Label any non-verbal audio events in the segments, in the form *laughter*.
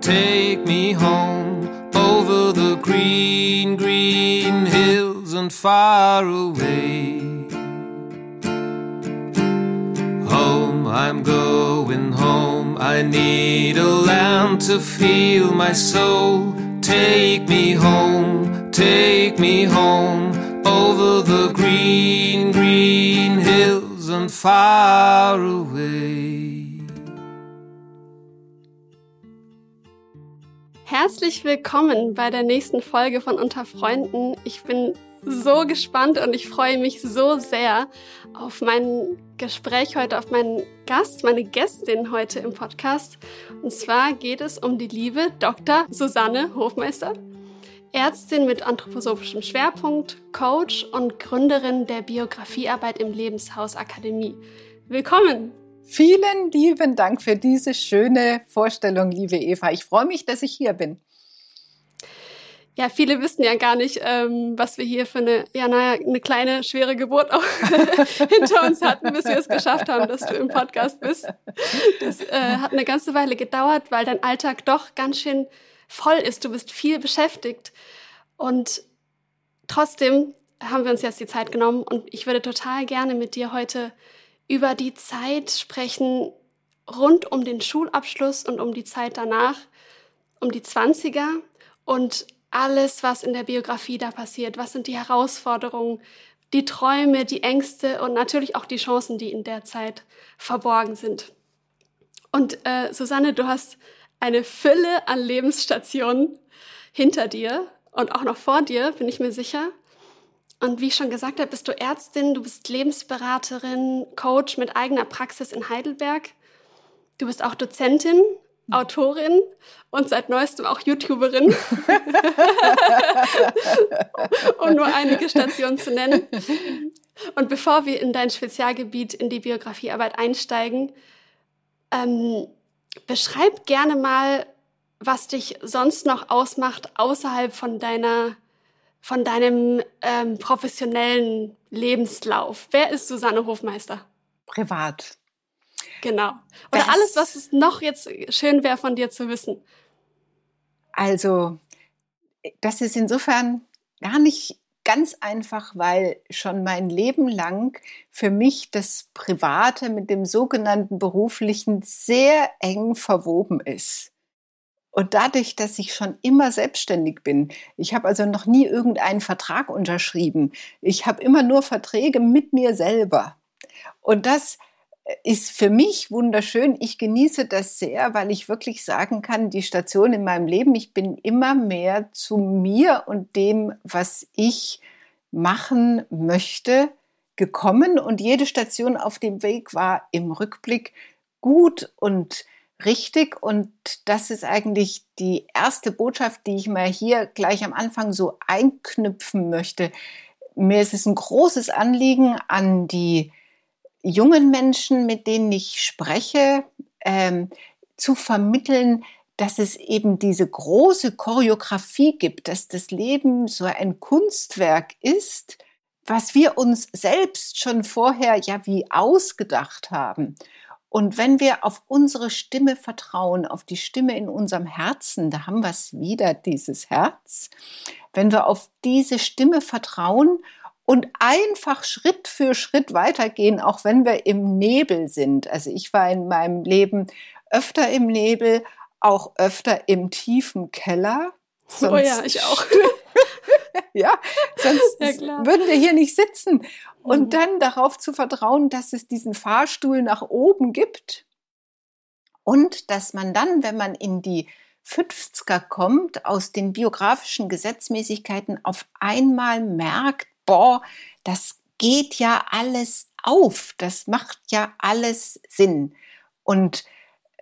take me home. Over the green, green hills and far away. Home, I'm going home. I need a land to feel my soul. Take me home, take me home. Over the green, green hills and far away. Herzlich willkommen bei der nächsten Folge von Unter Freunden. Ich bin so gespannt und ich freue mich so sehr auf mein Gespräch heute, auf meinen Gast, meine Gästin heute im Podcast. Und zwar geht es um die liebe Dr. Susanne Hofmeister, Ärztin mit anthroposophischem Schwerpunkt, Coach und Gründerin der Biografiearbeit im Lebenshaus Akademie. Willkommen! Vielen lieben Dank für diese schöne Vorstellung, liebe Eva. Ich freue mich, dass ich hier bin. Ja, viele wissen ja gar nicht, ähm, was wir hier für eine, ja, naja, eine kleine, schwere Geburt auch *laughs* hinter uns hatten, bis wir es geschafft haben, dass du im Podcast bist. Das äh, hat eine ganze Weile gedauert, weil dein Alltag doch ganz schön voll ist. Du bist viel beschäftigt. Und trotzdem haben wir uns jetzt die Zeit genommen und ich würde total gerne mit dir heute über die Zeit sprechen rund um den Schulabschluss und um die Zeit danach, um die Zwanziger und alles, was in der Biografie da passiert. Was sind die Herausforderungen, die Träume, die Ängste und natürlich auch die Chancen, die in der Zeit verborgen sind. Und äh, Susanne, du hast eine Fülle an Lebensstationen hinter dir und auch noch vor dir, bin ich mir sicher. Und wie ich schon gesagt habe, bist du Ärztin, du bist Lebensberaterin, Coach mit eigener Praxis in Heidelberg. Du bist auch Dozentin, Autorin und seit neuestem auch YouTuberin, *laughs* um nur einige Stationen zu nennen. Und bevor wir in dein Spezialgebiet in die Biografiearbeit einsteigen, ähm, beschreib gerne mal, was dich sonst noch ausmacht außerhalb von deiner, von deinem ähm, professionellen Lebenslauf. Wer ist Susanne Hofmeister? Privat. Genau. Oder das, alles, was es noch jetzt schön wäre von dir zu wissen. Also, das ist insofern gar nicht ganz einfach, weil schon mein Leben lang für mich das Private mit dem sogenannten Beruflichen sehr eng verwoben ist. Und dadurch, dass ich schon immer selbstständig bin, ich habe also noch nie irgendeinen Vertrag unterschrieben. Ich habe immer nur Verträge mit mir selber. Und das ist für mich wunderschön. Ich genieße das sehr, weil ich wirklich sagen kann, die Station in meinem Leben, ich bin immer mehr zu mir und dem, was ich machen möchte, gekommen. Und jede Station auf dem Weg war im Rückblick gut und richtig. Und das ist eigentlich die erste Botschaft, die ich mal hier gleich am Anfang so einknüpfen möchte. Mir ist es ein großes Anliegen an die jungen Menschen, mit denen ich spreche, ähm, zu vermitteln, dass es eben diese große Choreografie gibt, dass das Leben so ein Kunstwerk ist, was wir uns selbst schon vorher ja wie ausgedacht haben. Und wenn wir auf unsere Stimme vertrauen, auf die Stimme in unserem Herzen, da haben wir es wieder, dieses Herz, wenn wir auf diese Stimme vertrauen und einfach Schritt für Schritt weitergehen, auch wenn wir im Nebel sind. Also ich war in meinem Leben öfter im Nebel, auch öfter im tiefen Keller. Sonst, oh ja, ich auch. *laughs* ja, sonst *laughs* ja, würden wir hier nicht sitzen. Und mhm. dann darauf zu vertrauen, dass es diesen Fahrstuhl nach oben gibt und dass man dann, wenn man in die 50er kommt, aus den biografischen Gesetzmäßigkeiten auf einmal merkt, boah, das geht ja alles auf, das macht ja alles Sinn. Und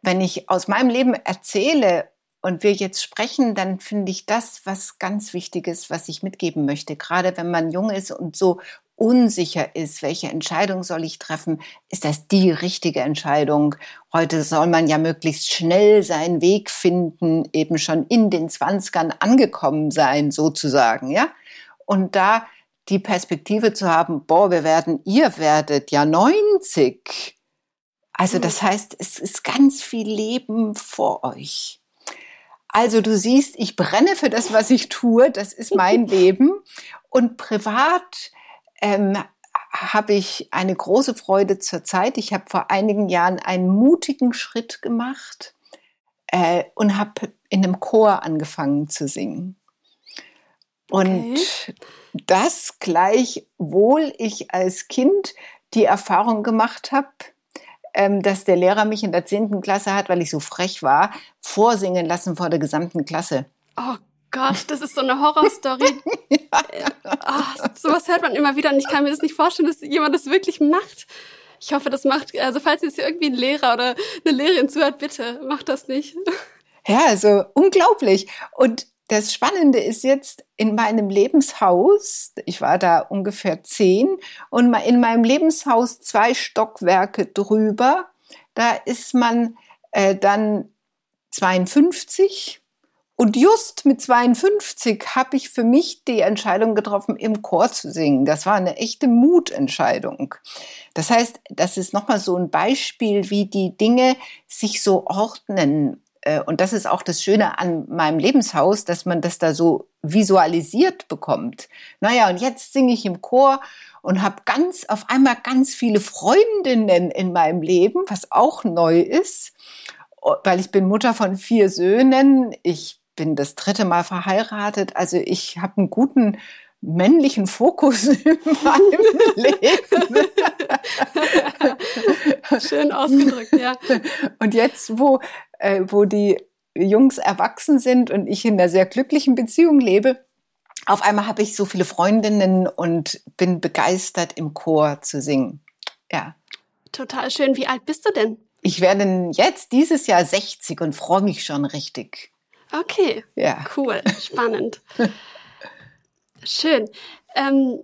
wenn ich aus meinem Leben erzähle, und wir jetzt sprechen, dann finde ich das was ganz Wichtiges, was ich mitgeben möchte. Gerade wenn man jung ist und so unsicher ist, welche Entscheidung soll ich treffen, ist das die richtige Entscheidung. Heute soll man ja möglichst schnell seinen Weg finden, eben schon in den Zwanzigern angekommen sein, sozusagen, ja. Und da die Perspektive zu haben, boah, wir werden, ihr werdet ja 90. Also das heißt, es ist ganz viel Leben vor euch. Also du siehst, ich brenne für das, was ich tue. Das ist mein *laughs* Leben. Und privat ähm, habe ich eine große Freude zur Zeit. Ich habe vor einigen Jahren einen mutigen Schritt gemacht äh, und habe in einem Chor angefangen zu singen. Und okay. das gleichwohl ich als Kind die Erfahrung gemacht habe, dass der Lehrer mich in der 10. Klasse hat, weil ich so frech war, vorsingen lassen vor der gesamten Klasse. Oh Gott, das ist so eine Horrorstory. oh, *laughs* sowas hört man immer wieder und ich kann mir das nicht vorstellen, dass jemand das wirklich macht. Ich hoffe, das macht, also falls jetzt irgendwie ein Lehrer oder eine Lehrerin zuhört, bitte macht das nicht. Ja, also unglaublich. Und das Spannende ist jetzt in meinem Lebenshaus, ich war da ungefähr zehn, und in meinem Lebenshaus zwei Stockwerke drüber, da ist man äh, dann 52 und just mit 52 habe ich für mich die Entscheidung getroffen, im Chor zu singen. Das war eine echte Mutentscheidung. Das heißt, das ist nochmal so ein Beispiel, wie die Dinge sich so ordnen. Äh, und das ist auch das Schöne an meinem Lebenshaus, dass man das da so visualisiert bekommt. Naja, und jetzt singe ich im Chor und habe ganz auf einmal ganz viele Freundinnen in meinem Leben, was auch neu ist, weil ich bin Mutter von vier Söhnen. Ich bin das dritte Mal verheiratet. Also ich habe einen guten männlichen Fokus *laughs* in meinem Leben. Schön ausgedrückt, ja. Und jetzt, wo, äh, wo die Jungs erwachsen sind und ich in einer sehr glücklichen Beziehung lebe, auf einmal habe ich so viele Freundinnen und bin begeistert, im Chor zu singen. Ja. Total schön. Wie alt bist du denn? Ich werde jetzt dieses Jahr 60 und freue mich schon richtig. Okay. Ja. Cool. Spannend. *laughs* Schön. Ähm,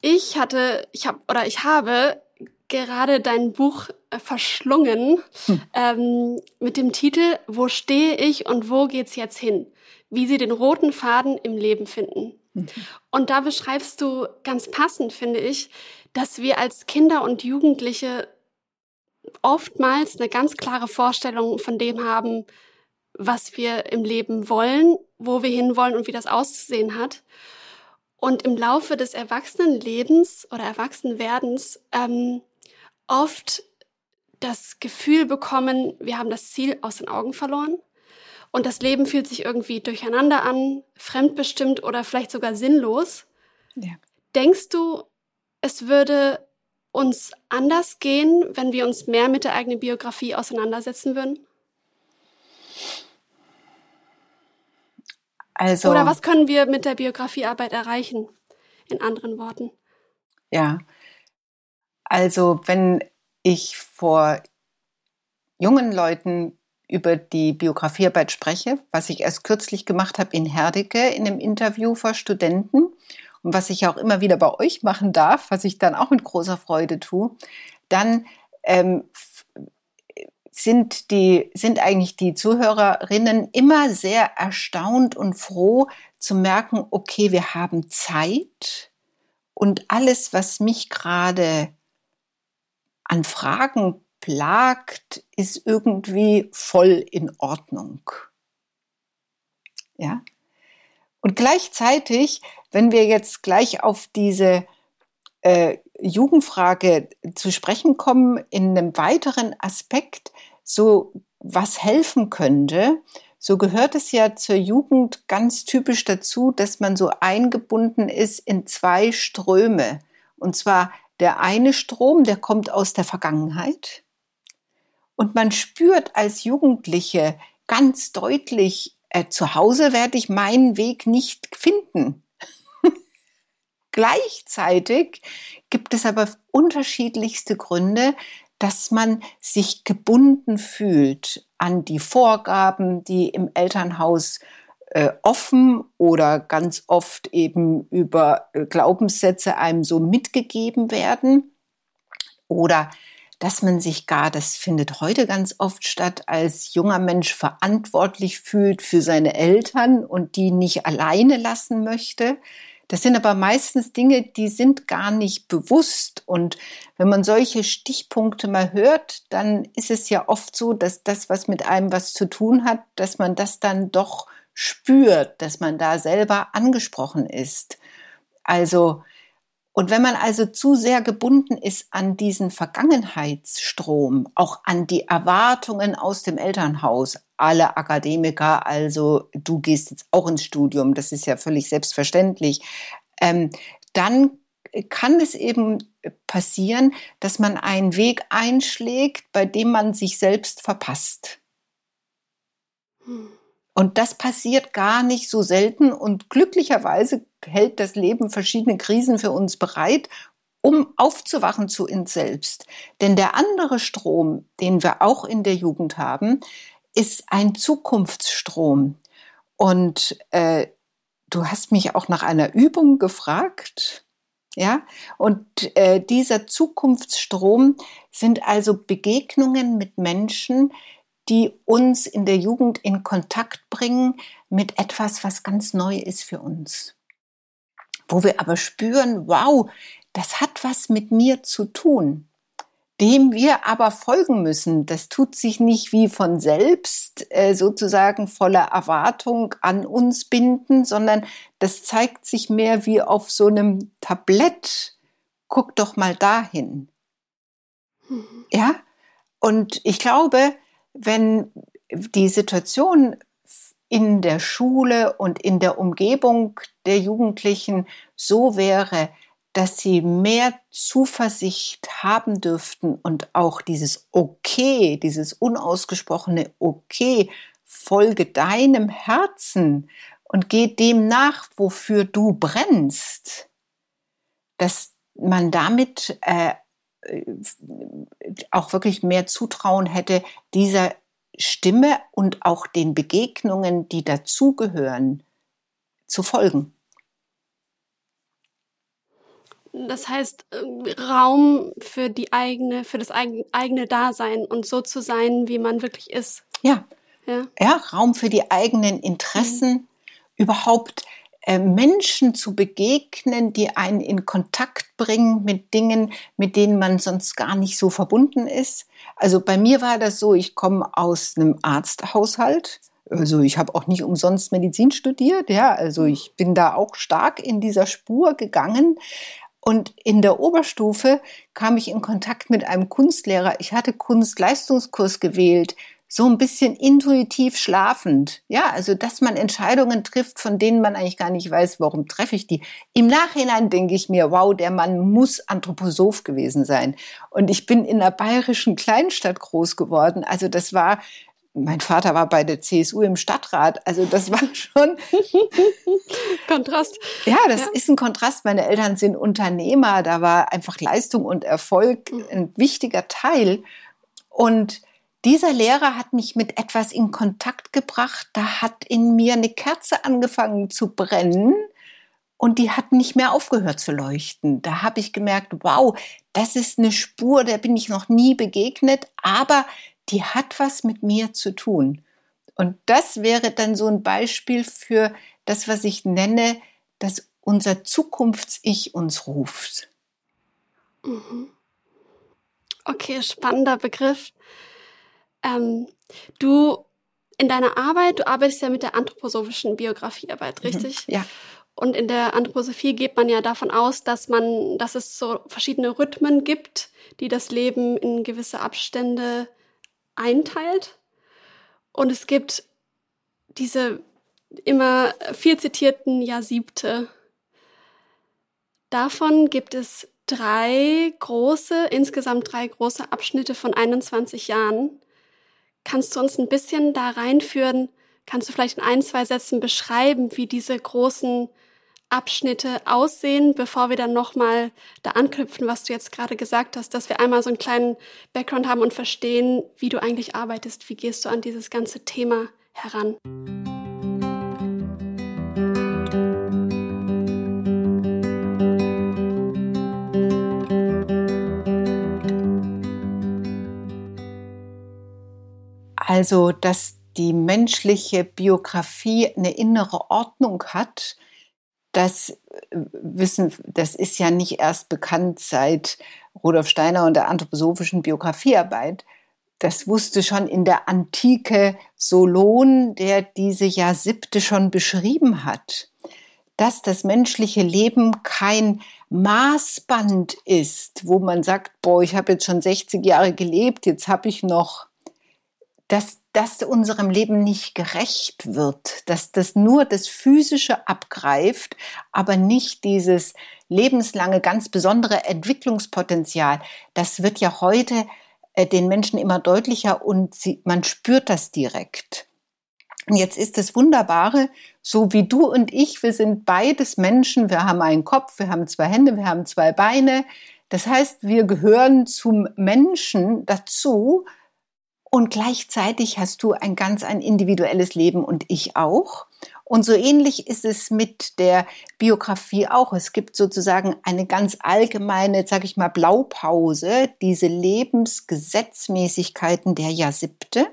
ich hatte, ich habe oder ich habe gerade dein Buch äh, verschlungen hm. ähm, mit dem Titel Wo stehe ich und wo geht's jetzt hin? Wie sie den roten Faden im Leben finden. Mhm. Und da beschreibst du ganz passend, finde ich, dass wir als Kinder und Jugendliche oftmals eine ganz klare Vorstellung von dem haben, was wir im Leben wollen, wo wir hinwollen und wie das auszusehen hat. Und im Laufe des Erwachsenenlebens oder Erwachsenwerdens ähm, oft das Gefühl bekommen, wir haben das Ziel aus den Augen verloren und das Leben fühlt sich irgendwie durcheinander an, fremdbestimmt oder vielleicht sogar sinnlos. Ja. Denkst du, es würde uns anders gehen, wenn wir uns mehr mit der eigenen Biografie auseinandersetzen würden? Also, Oder was können wir mit der Biografiearbeit erreichen? In anderen Worten. Ja, also wenn ich vor jungen Leuten über die Biografiearbeit spreche, was ich erst kürzlich gemacht habe in Herdecke in einem Interview vor Studenten und was ich auch immer wieder bei euch machen darf, was ich dann auch mit großer Freude tue, dann ähm, sind die, sind eigentlich die Zuhörerinnen immer sehr erstaunt und froh zu merken, okay, wir haben Zeit und alles, was mich gerade an Fragen plagt, ist irgendwie voll in Ordnung. Ja? Und gleichzeitig, wenn wir jetzt gleich auf diese äh, Jugendfrage zu sprechen kommen, in einem weiteren Aspekt, so was helfen könnte, so gehört es ja zur Jugend ganz typisch dazu, dass man so eingebunden ist in zwei Ströme. Und zwar der eine Strom, der kommt aus der Vergangenheit. Und man spürt als Jugendliche ganz deutlich, äh, zu Hause werde ich meinen Weg nicht finden. Gleichzeitig gibt es aber unterschiedlichste Gründe, dass man sich gebunden fühlt an die Vorgaben, die im Elternhaus äh, offen oder ganz oft eben über äh, Glaubenssätze einem so mitgegeben werden. Oder dass man sich gar, das findet heute ganz oft statt, als junger Mensch verantwortlich fühlt für seine Eltern und die nicht alleine lassen möchte. Das sind aber meistens Dinge, die sind gar nicht bewusst. Und wenn man solche Stichpunkte mal hört, dann ist es ja oft so, dass das, was mit einem was zu tun hat, dass man das dann doch spürt, dass man da selber angesprochen ist. Also und wenn man also zu sehr gebunden ist an diesen Vergangenheitsstrom, auch an die Erwartungen aus dem Elternhaus, alle Akademiker, also du gehst jetzt auch ins Studium, das ist ja völlig selbstverständlich, ähm, dann kann es eben passieren, dass man einen Weg einschlägt, bei dem man sich selbst verpasst. Hm. Und das passiert gar nicht so selten und glücklicherweise hält das Leben verschiedene Krisen für uns bereit, um aufzuwachen zu uns selbst. Denn der andere Strom, den wir auch in der Jugend haben, ist ein Zukunftsstrom. Und äh, du hast mich auch nach einer Übung gefragt. Ja, und äh, dieser Zukunftsstrom sind also Begegnungen mit Menschen, die uns in der Jugend in Kontakt bringen mit etwas, was ganz neu ist für uns. Wo wir aber spüren, wow, das hat was mit mir zu tun, dem wir aber folgen müssen. Das tut sich nicht wie von selbst äh, sozusagen voller Erwartung an uns binden, sondern das zeigt sich mehr wie auf so einem Tablett. Guck doch mal dahin. Mhm. Ja? Und ich glaube, wenn die Situation in der Schule und in der Umgebung der Jugendlichen so wäre, dass sie mehr Zuversicht haben dürften und auch dieses Okay, dieses unausgesprochene Okay, folge deinem Herzen und geh dem nach, wofür du brennst, dass man damit äh, auch wirklich mehr Zutrauen hätte, dieser Stimme und auch den Begegnungen, die dazugehören, zu folgen. Das heißt, äh, Raum für die eigene, für das eigene Dasein und so zu sein, wie man wirklich ist. Ja. Ja, ja Raum für die eigenen Interessen, mhm. überhaupt Menschen zu begegnen, die einen in Kontakt bringen mit Dingen, mit denen man sonst gar nicht so verbunden ist. Also bei mir war das so, ich komme aus einem Arzthaushalt. Also ich habe auch nicht umsonst Medizin studiert, ja, also ich bin da auch stark in dieser Spur gegangen. Und in der Oberstufe kam ich in Kontakt mit einem Kunstlehrer. Ich hatte Kunstleistungskurs gewählt so ein bisschen intuitiv schlafend. Ja, also dass man Entscheidungen trifft, von denen man eigentlich gar nicht weiß, warum treffe ich die. Im Nachhinein denke ich mir, wow, der Mann muss Anthroposoph gewesen sein. Und ich bin in einer bayerischen Kleinstadt groß geworden. Also das war mein Vater war bei der CSU im Stadtrat, also das war *laughs* schon *laughs* Kontrast. Ja, das ja. ist ein Kontrast. Meine Eltern sind Unternehmer, da war einfach Leistung und Erfolg mhm. ein wichtiger Teil. Und dieser Lehrer hat mich mit etwas in Kontakt gebracht. Da hat in mir eine Kerze angefangen zu brennen und die hat nicht mehr aufgehört zu leuchten. Da habe ich gemerkt, wow, das ist eine Spur, der bin ich noch nie begegnet, aber die hat was mit mir zu tun. Und das wäre dann so ein Beispiel für das, was ich nenne, dass unser Zukunfts-Ich uns ruft. Mhm. Okay, spannender Begriff. Ähm, du in deiner Arbeit, du arbeitest ja mit der anthroposophischen Biografiearbeit, mhm. richtig? Mhm, ja. Und in der Anthroposophie geht man ja davon aus, dass man, dass es so verschiedene Rhythmen gibt, die das Leben in gewisse Abstände einteilt. Und es gibt diese immer viel zitierten Jahrsiebte. Davon gibt es drei große, insgesamt drei große Abschnitte von 21 Jahren. Kannst du uns ein bisschen da reinführen? Kannst du vielleicht in ein, zwei Sätzen beschreiben, wie diese großen Abschnitte aussehen, bevor wir dann nochmal da anknüpfen, was du jetzt gerade gesagt hast, dass wir einmal so einen kleinen Background haben und verstehen, wie du eigentlich arbeitest, wie gehst du an dieses ganze Thema heran. Also, dass die menschliche Biografie eine innere Ordnung hat, das äh, wissen, das ist ja nicht erst bekannt seit Rudolf Steiner und der anthroposophischen Biografiearbeit. Das wusste schon in der Antike Solon, der diese Jahr siebte schon beschrieben hat, dass das menschliche Leben kein Maßband ist, wo man sagt, boah, ich habe jetzt schon 60 Jahre gelebt, jetzt habe ich noch dass das unserem Leben nicht gerecht wird, dass das nur das Physische abgreift, aber nicht dieses lebenslange, ganz besondere Entwicklungspotenzial. Das wird ja heute äh, den Menschen immer deutlicher und sie, man spürt das direkt. Und jetzt ist das Wunderbare, so wie du und ich, wir sind beides Menschen, wir haben einen Kopf, wir haben zwei Hände, wir haben zwei Beine. Das heißt, wir gehören zum Menschen dazu, und gleichzeitig hast du ein ganz ein individuelles Leben und ich auch. Und so ähnlich ist es mit der Biografie auch. Es gibt sozusagen eine ganz allgemeine, sag ich mal, Blaupause, diese Lebensgesetzmäßigkeiten der Jahrsiebte.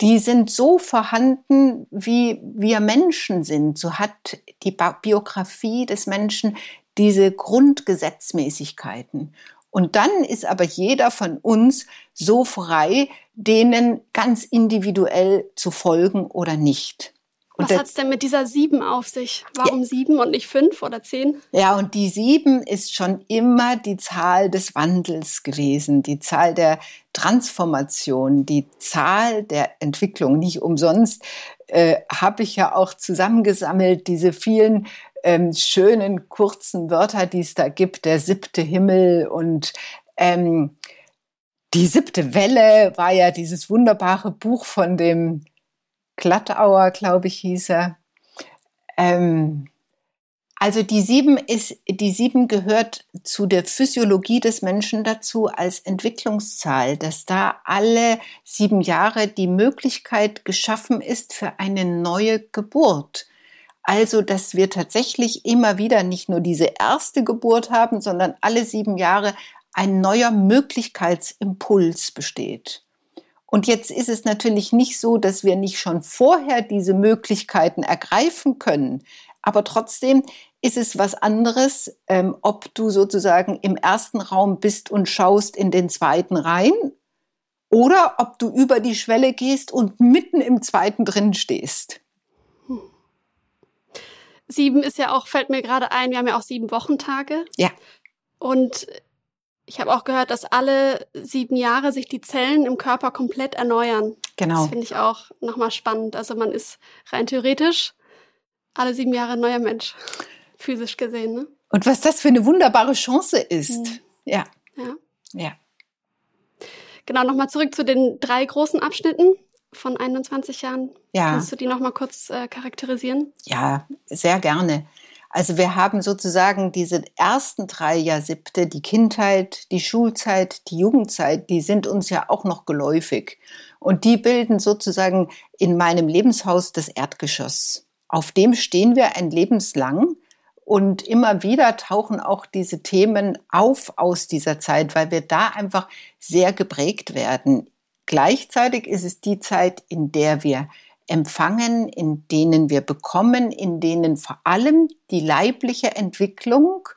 Die sind so vorhanden, wie wir Menschen sind. So hat die Biografie des Menschen diese Grundgesetzmäßigkeiten. Und dann ist aber jeder von uns so frei, denen ganz individuell zu folgen oder nicht. Und Was hat's denn mit dieser sieben auf sich? Warum ja. sieben und nicht fünf oder zehn? Ja, und die sieben ist schon immer die Zahl des Wandels gewesen, die Zahl der Transformation, die Zahl der Entwicklung. Nicht umsonst äh, habe ich ja auch zusammengesammelt diese vielen ähm, schönen kurzen Wörter, die es da gibt, der siebte Himmel und ähm, die siebte Welle war ja dieses wunderbare Buch von dem Glattauer, glaube ich, hieß er. Ähm, also die sieben ist, die sieben gehört zu der Physiologie des Menschen dazu als Entwicklungszahl, dass da alle sieben Jahre die Möglichkeit geschaffen ist für eine neue Geburt. Also, dass wir tatsächlich immer wieder nicht nur diese erste Geburt haben, sondern alle sieben Jahre ein neuer Möglichkeitsimpuls besteht. Und jetzt ist es natürlich nicht so, dass wir nicht schon vorher diese Möglichkeiten ergreifen können. Aber trotzdem ist es was anderes, ähm, ob du sozusagen im ersten Raum bist und schaust in den zweiten rein oder ob du über die Schwelle gehst und mitten im zweiten drin stehst. Sieben ist ja auch, fällt mir gerade ein, wir haben ja auch sieben Wochentage. Ja. Und ich habe auch gehört, dass alle sieben Jahre sich die Zellen im Körper komplett erneuern. Genau. Das finde ich auch nochmal spannend. Also man ist rein theoretisch alle sieben Jahre ein neuer Mensch, *laughs* physisch gesehen. Ne? Und was das für eine wunderbare Chance ist. Mhm. Ja. Ja. Ja. Genau, nochmal zurück zu den drei großen Abschnitten von 21 Jahren. Ja. Kannst du die nochmal kurz äh, charakterisieren? Ja, sehr gerne. Also wir haben sozusagen diese ersten drei Jahrsiebte, die Kindheit, die Schulzeit, die Jugendzeit, die sind uns ja auch noch geläufig. Und die bilden sozusagen in meinem Lebenshaus das Erdgeschoss. Auf dem stehen wir ein Lebenslang. Und immer wieder tauchen auch diese Themen auf aus dieser Zeit, weil wir da einfach sehr geprägt werden. Gleichzeitig ist es die Zeit, in der wir empfangen, in denen wir bekommen, in denen vor allem die leibliche Entwicklung,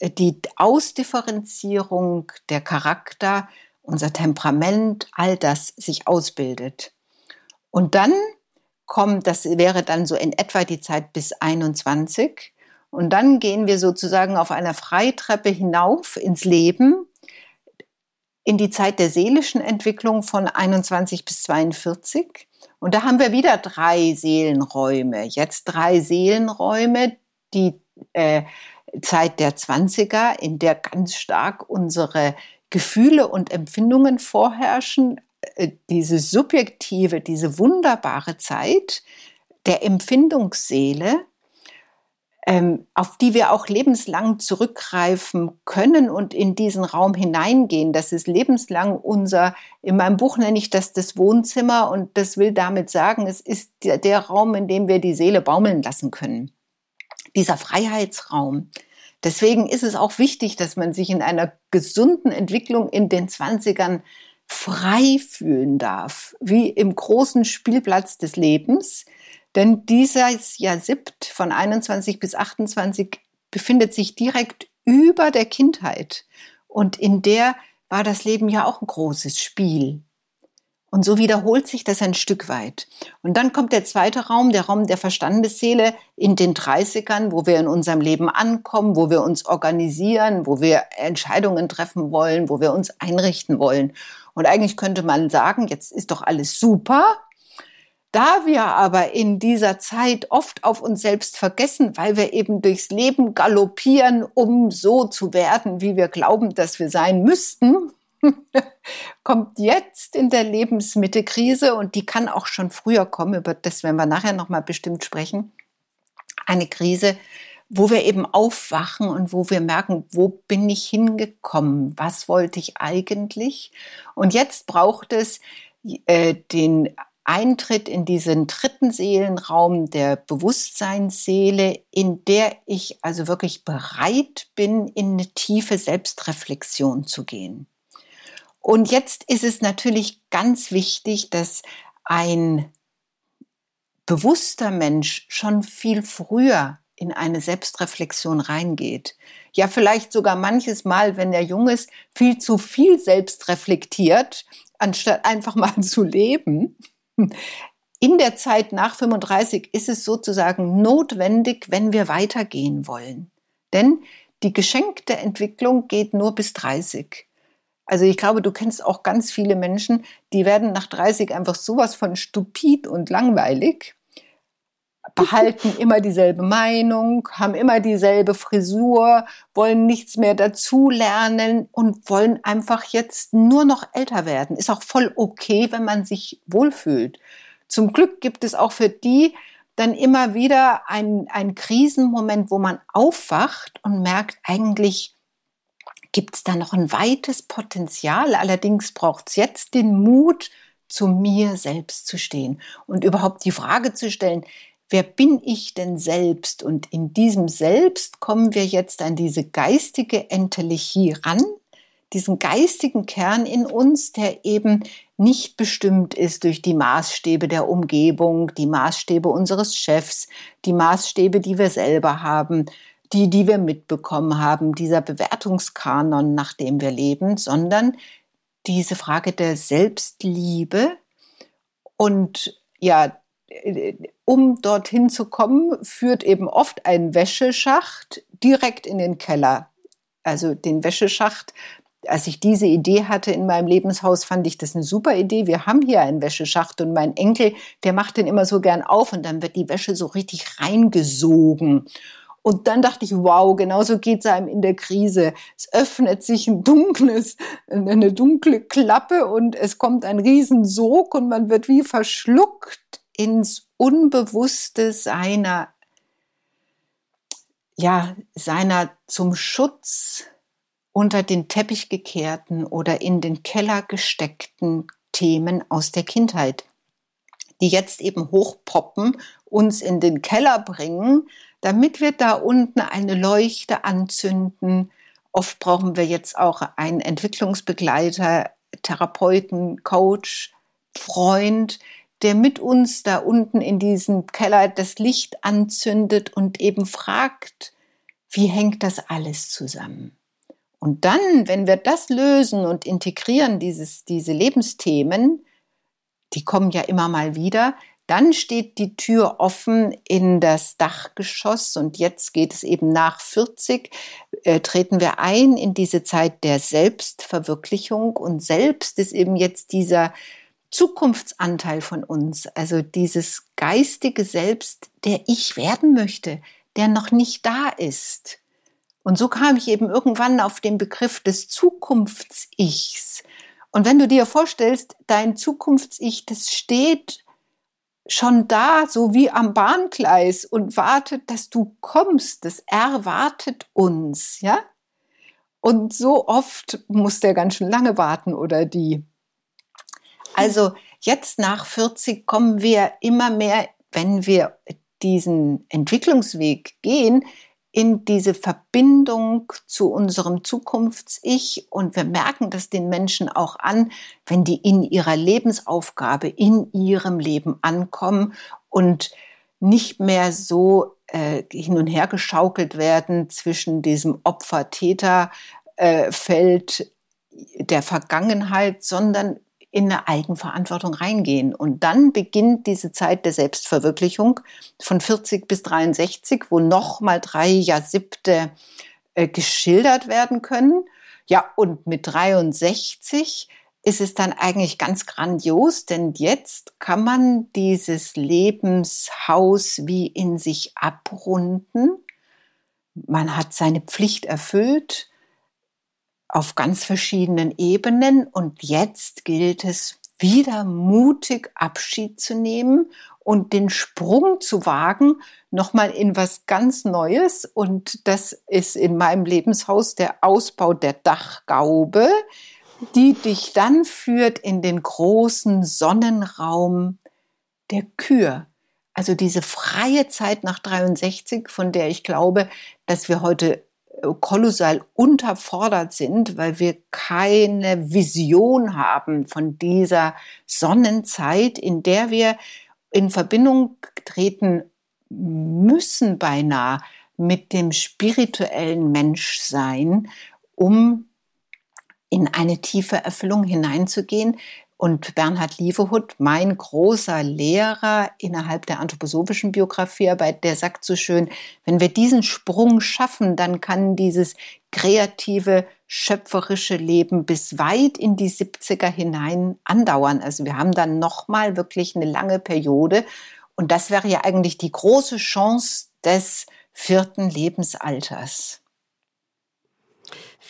äh, die Ausdifferenzierung, der Charakter, unser Temperament, all das sich ausbildet. Und dann kommt, das wäre dann so in etwa die Zeit bis 21. Und dann gehen wir sozusagen auf einer Freitreppe hinauf ins Leben, in die Zeit der seelischen Entwicklung von 21 bis 42. Und da haben wir wieder drei Seelenräume. Jetzt drei Seelenräume, die äh, Zeit der 20er, in der ganz stark unsere Gefühle und Empfindungen vorherrschen. Äh, diese subjektive, diese wunderbare Zeit der Empfindungsseele. Ähm, auf die wir auch lebenslang zurückgreifen können und in diesen Raum hineingehen. Das ist lebenslang unser, in meinem Buch nenne ich das das Wohnzimmer und das will damit sagen, es ist der, der Raum, in dem wir die Seele baumeln lassen können. Dieser Freiheitsraum. Deswegen ist es auch wichtig, dass man sich in einer gesunden Entwicklung in den Zwanzigern frei fühlen darf, wie im großen Spielplatz des Lebens denn dieses Jahr siebt von 21 bis 28 befindet sich direkt über der Kindheit. Und in der war das Leben ja auch ein großes Spiel. Und so wiederholt sich das ein Stück weit. Und dann kommt der zweite Raum, der Raum der Verstandesseele in den 30ern, wo wir in unserem Leben ankommen, wo wir uns organisieren, wo wir Entscheidungen treffen wollen, wo wir uns einrichten wollen. Und eigentlich könnte man sagen, jetzt ist doch alles super, da wir aber in dieser Zeit oft auf uns selbst vergessen, weil wir eben durchs Leben galoppieren, um so zu werden, wie wir glauben, dass wir sein müssten, *laughs* kommt jetzt in der Lebensmitte Krise und die kann auch schon früher kommen, über das werden wir nachher nochmal bestimmt sprechen. Eine Krise, wo wir eben aufwachen und wo wir merken, wo bin ich hingekommen? Was wollte ich eigentlich? Und jetzt braucht es äh, den Eintritt in diesen dritten Seelenraum der Bewusstseinsseele, in der ich also wirklich bereit bin, in eine tiefe Selbstreflexion zu gehen. Und jetzt ist es natürlich ganz wichtig, dass ein bewusster Mensch schon viel früher in eine Selbstreflexion reingeht. Ja, vielleicht sogar manches Mal, wenn er jung ist, viel zu viel selbst reflektiert, anstatt einfach mal *laughs* zu leben. In der Zeit nach 35 ist es sozusagen notwendig, wenn wir weitergehen wollen. Denn die geschenkte Entwicklung geht nur bis 30. Also ich glaube, du kennst auch ganz viele Menschen, die werden nach 30 einfach sowas von stupid und langweilig, behalten immer dieselbe Meinung, haben immer dieselbe Frisur, wollen nichts mehr dazulernen und wollen einfach jetzt nur noch älter werden. Ist auch voll okay, wenn man sich wohlfühlt. Zum Glück gibt es auch für die dann immer wieder einen, einen Krisenmoment, wo man aufwacht und merkt, eigentlich gibt es da noch ein weites Potenzial. Allerdings braucht es jetzt den Mut, zu mir selbst zu stehen und überhaupt die Frage zu stellen, wer bin ich denn selbst? Und in diesem Selbst kommen wir jetzt an diese geistige Entelechie ran, diesen geistigen Kern in uns, der eben nicht bestimmt ist durch die Maßstäbe der Umgebung, die Maßstäbe unseres Chefs, die Maßstäbe, die wir selber haben, die, die wir mitbekommen haben, dieser Bewertungskanon, nach dem wir leben, sondern diese Frage der Selbstliebe und ja, um dorthin zu kommen, führt eben oft ein Wäscheschacht direkt in den Keller. Also den Wäscheschacht. Als ich diese Idee hatte in meinem Lebenshaus, fand ich das eine super Idee. Wir haben hier einen Wäscheschacht und mein Enkel, der macht den immer so gern auf und dann wird die Wäsche so richtig reingesogen. Und dann dachte ich, wow, genauso geht es einem in der Krise. Es öffnet sich ein dunkles, eine dunkle Klappe und es kommt ein Riesensog und man wird wie verschluckt ins Unbewusste seiner, ja, seiner zum Schutz unter den Teppich gekehrten oder in den Keller gesteckten Themen aus der Kindheit, die jetzt eben hochpoppen, uns in den Keller bringen, damit wir da unten eine Leuchte anzünden. Oft brauchen wir jetzt auch einen Entwicklungsbegleiter, Therapeuten, Coach, Freund, der mit uns da unten in diesem Keller das Licht anzündet und eben fragt, wie hängt das alles zusammen? Und dann, wenn wir das lösen und integrieren, dieses, diese Lebensthemen, die kommen ja immer mal wieder, dann steht die Tür offen in das Dachgeschoss und jetzt geht es eben nach 40, äh, treten wir ein in diese Zeit der Selbstverwirklichung und selbst ist eben jetzt dieser Zukunftsanteil von uns, also dieses geistige Selbst, der ich werden möchte, der noch nicht da ist. Und so kam ich eben irgendwann auf den Begriff des Zukunfts-Ichs. Und wenn du dir vorstellst, dein Zukunfts-Ich, das steht schon da, so wie am Bahngleis und wartet, dass du kommst. Das erwartet uns, ja? Und so oft muss der ganz schön lange warten oder die. Also jetzt nach 40 kommen wir immer mehr, wenn wir diesen Entwicklungsweg gehen, in diese Verbindung zu unserem Zukunfts-Ich. Und wir merken das den Menschen auch an, wenn die in ihrer Lebensaufgabe, in ihrem Leben ankommen und nicht mehr so äh, hin und her geschaukelt werden zwischen diesem Opfer-Täter-Feld äh, der Vergangenheit, sondern in eine Eigenverantwortung reingehen. Und dann beginnt diese Zeit der Selbstverwirklichung von 40 bis 63, wo nochmal drei Jahrsiebte äh, geschildert werden können. Ja, und mit 63 ist es dann eigentlich ganz grandios, denn jetzt kann man dieses Lebenshaus wie in sich abrunden. Man hat seine Pflicht erfüllt auf ganz verschiedenen Ebenen und jetzt gilt es wieder mutig Abschied zu nehmen und den Sprung zu wagen, nochmal in was ganz Neues. Und das ist in meinem Lebenshaus der Ausbau der Dachgaube, die dich dann führt in den großen Sonnenraum der Kür. Also diese freie Zeit nach 63, von der ich glaube, dass wir heute kolossal unterfordert sind, weil wir keine Vision haben von dieser Sonnenzeit, in der wir in Verbindung treten müssen beinahe mit dem spirituellen Menschsein, um in eine tiefe Erfüllung hineinzugehen, und Bernhard Lievehut, mein großer Lehrer innerhalb der anthroposophischen Biografiearbeit, der sagt so schön, wenn wir diesen Sprung schaffen, dann kann dieses kreative, schöpferische Leben bis weit in die 70er hinein andauern. Also wir haben dann nochmal wirklich eine lange Periode. Und das wäre ja eigentlich die große Chance des vierten Lebensalters.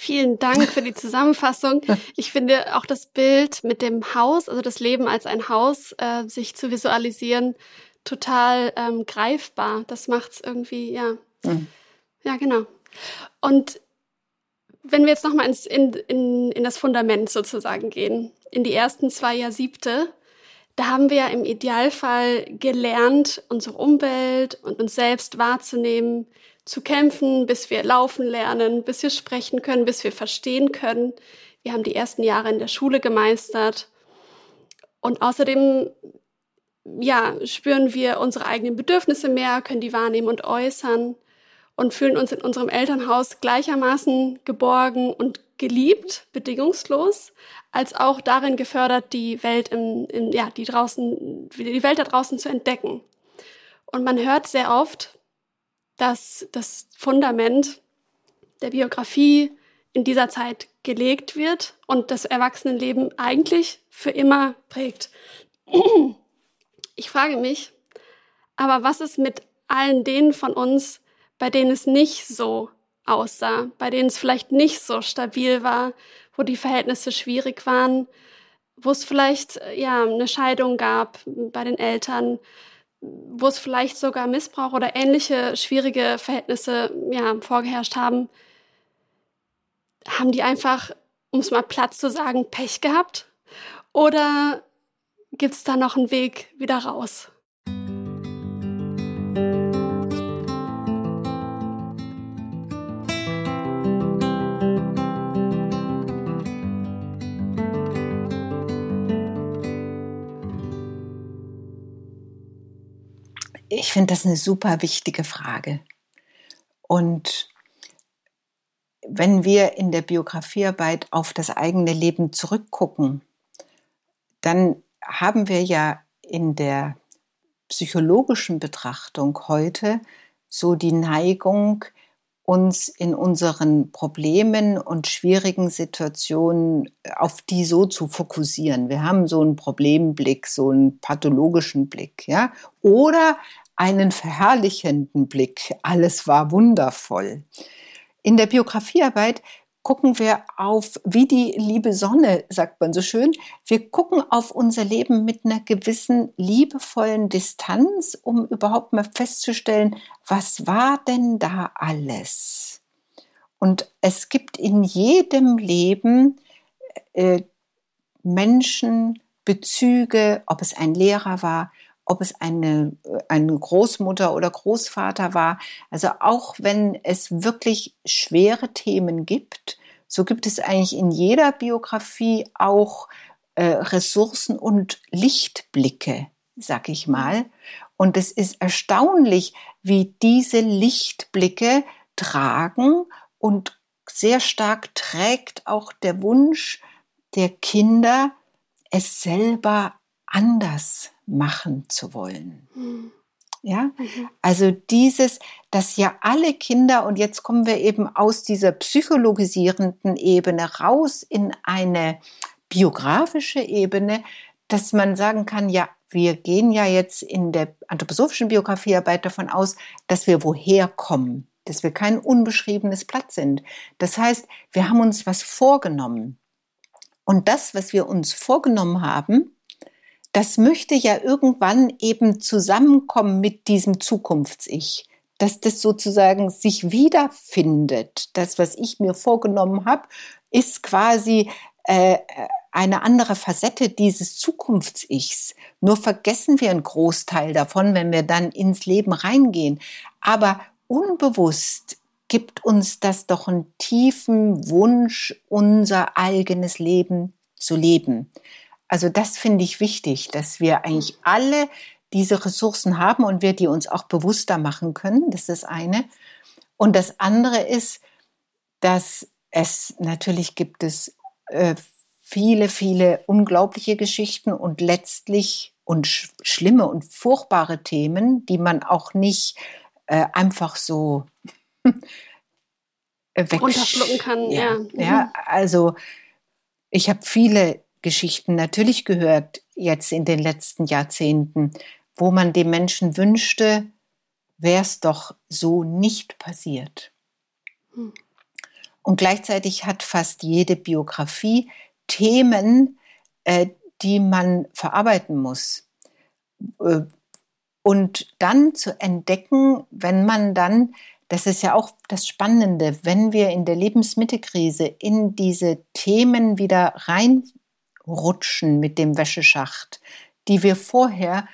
Vielen Dank für die Zusammenfassung. *laughs* Ich finde auch das Bild mit dem Haus, also das Leben als ein Haus, äh, sich zu visualisieren, total ähm, greifbar. Das macht es irgendwie, ja. Mhm. Ja, genau. Und wenn wir jetzt nochmal ins, in, in, in das Fundament sozusagen gehen, in die ersten zwei Jahrsiebte, da haben wir ja im Idealfall gelernt, unsere Umwelt und uns selbst wahrzunehmen, zu kämpfen, bis wir laufen lernen, bis wir sprechen können, bis wir verstehen können. Wir haben die ersten Jahre in der Schule gemeistert. Und außerdem, ja, spüren wir unsere eigenen Bedürfnisse mehr, können die wahrnehmen und äußern und fühlen uns in unserem Elternhaus gleichermaßen geborgen und geliebt, bedingungslos, als auch darin gefördert, die Welt im, im, ja, die draußen, die Welt da draußen zu entdecken. Und man hört sehr oft, dass das Fundament der Biografie in dieser Zeit gelegt wird und das Erwachsenenleben eigentlich für immer prägt. Ich frage mich, aber was ist mit allen denen von uns, bei denen es nicht so aussah, bei denen es vielleicht nicht so stabil war, wo die Verhältnisse schwierig waren, wo es vielleicht ja eine Scheidung gab bei den Eltern, wo es vielleicht sogar Missbrauch oder ähnliche schwierige Verhältnisse ja, vorgeherrscht haben, haben die einfach, um es mal platt zu sagen, Pech gehabt? Oder gibt es da noch einen Weg wieder raus? Ich finde das eine super wichtige Frage. Und wenn wir in der Biografiearbeit auf das eigene Leben zurückgucken, dann haben wir ja in der psychologischen Betrachtung heute so die Neigung, uns in unseren Problemen und schwierigen Situationen auf die so zu fokussieren. Wir haben so einen Problemblick, so einen pathologischen Blick, ja, oder einen verherrlichenden Blick. Alles war wundervoll. In der Biografiearbeit gucken wir auf, wie die liebe Sonne, sagt man so schön, wir gucken auf unser Leben mit einer gewissen liebevollen Distanz, um überhaupt mal festzustellen, was war denn da alles? Und es gibt in jedem Leben äh, Menschen, Bezüge, ob es ein Lehrer war, ob es eine, eine Großmutter oder Großvater war. Also auch wenn es wirklich schwere Themen gibt, so gibt es eigentlich in jeder Biografie auch äh, Ressourcen und Lichtblicke, sag ich mal. Und es ist erstaunlich, wie diese Lichtblicke tragen und sehr stark trägt auch der Wunsch der Kinder, es selber anders machen zu wollen. Mhm. Ja, mhm. also dieses, dass ja alle Kinder, und jetzt kommen wir eben aus dieser psychologisierenden Ebene raus in eine biografische Ebene, dass man sagen kann, ja, wir gehen ja jetzt in der anthroposophischen Biografiearbeit davon aus, dass wir woher kommen, dass wir kein unbeschriebenes Blatt sind. Das heißt, wir haben uns was vorgenommen. Und das, was wir uns vorgenommen haben, das möchte ja irgendwann eben zusammenkommen mit diesem Zukunfts-Ich, dass das sozusagen sich wiederfindet. Das, was ich mir vorgenommen habe, ist quasi äh, eine andere Facette dieses Zukunfts-Ichs. Nur vergessen wir einen Großteil davon, wenn wir dann ins Leben reingehen. Aber unbewusst gibt uns das doch einen tiefen Wunsch, unser eigenes Leben zu leben. Also das finde ich wichtig, dass wir eigentlich alle diese Ressourcen haben und wir die uns auch bewusster machen können. Das ist das eine. Und das andere ist, dass es natürlich gibt es äh, viele, viele unglaubliche Geschichten und letztlich und sch schlimme und furchtbare Themen, die man auch nicht äh, einfach so *laughs* runterschlucken kann. Ja, ja. ja mhm. also ich habe viele Geschichten natürlich gehört jetzt in den letzten Jahrzehnten, wo man dem Menschen wünschte, wäre es doch so nicht passiert. Hm. Und gleichzeitig hat fast jede Biografie Themen, äh, die man verarbeiten muss. Äh, und dann zu entdecken, wenn man dann, das ist ja auch das Spannende, wenn wir in der Lebensmittelkrise in diese Themen wieder rein rutschen mit dem Wäscheschacht, die wir vorher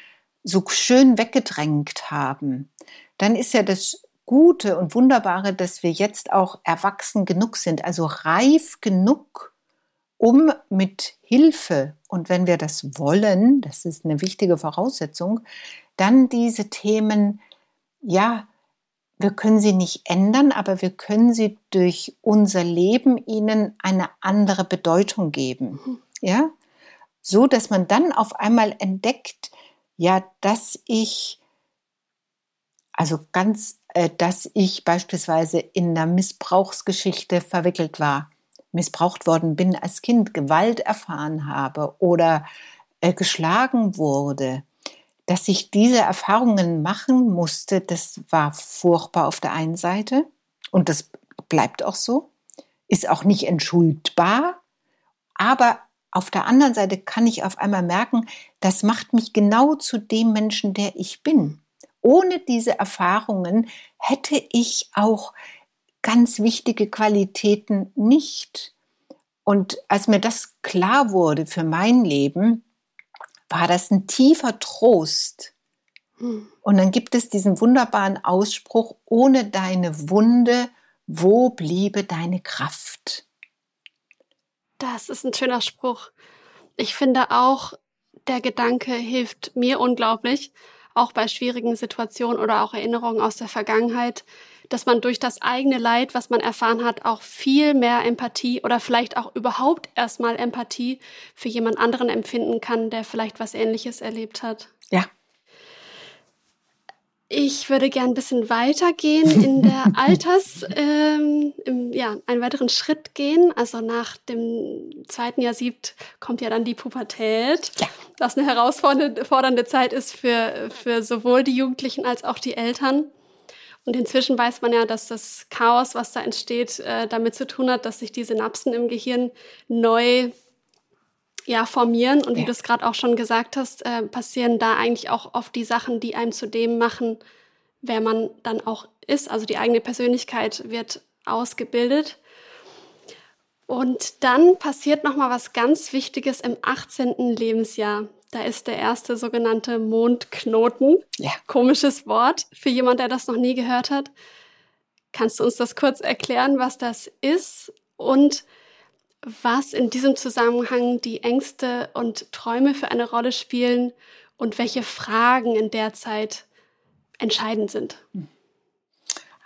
so schön weggedrängt haben, dann ist ja das Gute und Wunderbare, dass wir jetzt auch erwachsen genug sind, also reif genug, um mit Hilfe und wenn wir das wollen, das ist eine wichtige Voraussetzung, dann diese Themen, ja, wir können sie nicht ändern, aber wir können sie durch unser Leben ihnen eine andere Bedeutung geben. Ja, so dass man dann auf einmal entdeckt, ja, dass ich, also ganz, äh, dass ich beispielsweise in einer Missbrauchsgeschichte verwickelt war, missbraucht worden bin als Kind, Gewalt erfahren habe oder äh, geschlagen wurde, dass ich diese Erfahrungen machen musste, das war furchtbar auf der einen Seite und das bleibt auch so, ist auch nicht entschuldbar, aber auf der anderen Seite kann ich auf einmal merken, das macht mich genau zu dem Menschen, der ich bin. Ohne diese Erfahrungen hätte ich auch ganz wichtige Qualitäten nicht. Und als mir das klar wurde für mein Leben, war das ein tiefer Trost. Hm. Und dann gibt es diesen wunderbaren Ausspruch, ohne deine Wunde, wo bliebe deine Kraft? Das ist ein schöner Spruch. Ich finde auch, der Gedanke hilft mir unglaublich, auch bei schwierigen Situationen oder auch Erinnerungen aus der Vergangenheit, dass man durch das eigene Leid, was man erfahren hat, auch viel mehr Empathie oder vielleicht auch überhaupt erstmal Empathie für jemand anderen empfinden kann, der vielleicht was Ähnliches erlebt hat. Ja, ich würde gern ein bisschen weitergehen in der *laughs* Alters, ähm, im, ja, einen weiteren Schritt gehen. Also nach dem zweiten Jahr siebt kommt ja dann die Pubertät, ja. was eine herausfordernde Zeit ist für, für sowohl die Jugendlichen als auch die Eltern. Und inzwischen weiß man ja, dass das Chaos, was da entsteht, äh, damit zu tun hat, dass sich die Synapsen im Gehirn neu ja, formieren. Und wie ja. du es gerade auch schon gesagt hast, äh, passieren da eigentlich auch oft die Sachen, die einem zu dem machen, wer man dann auch ist. Also die eigene Persönlichkeit wird ausgebildet. Und dann passiert noch mal was ganz Wichtiges im 18. Lebensjahr. Da ist der erste sogenannte Mondknoten. Ja. Komisches Wort für jemand, der das noch nie gehört hat. Kannst du uns das kurz erklären, was das ist und was in diesem Zusammenhang die Ängste und Träume für eine Rolle spielen und welche Fragen in der Zeit entscheidend sind?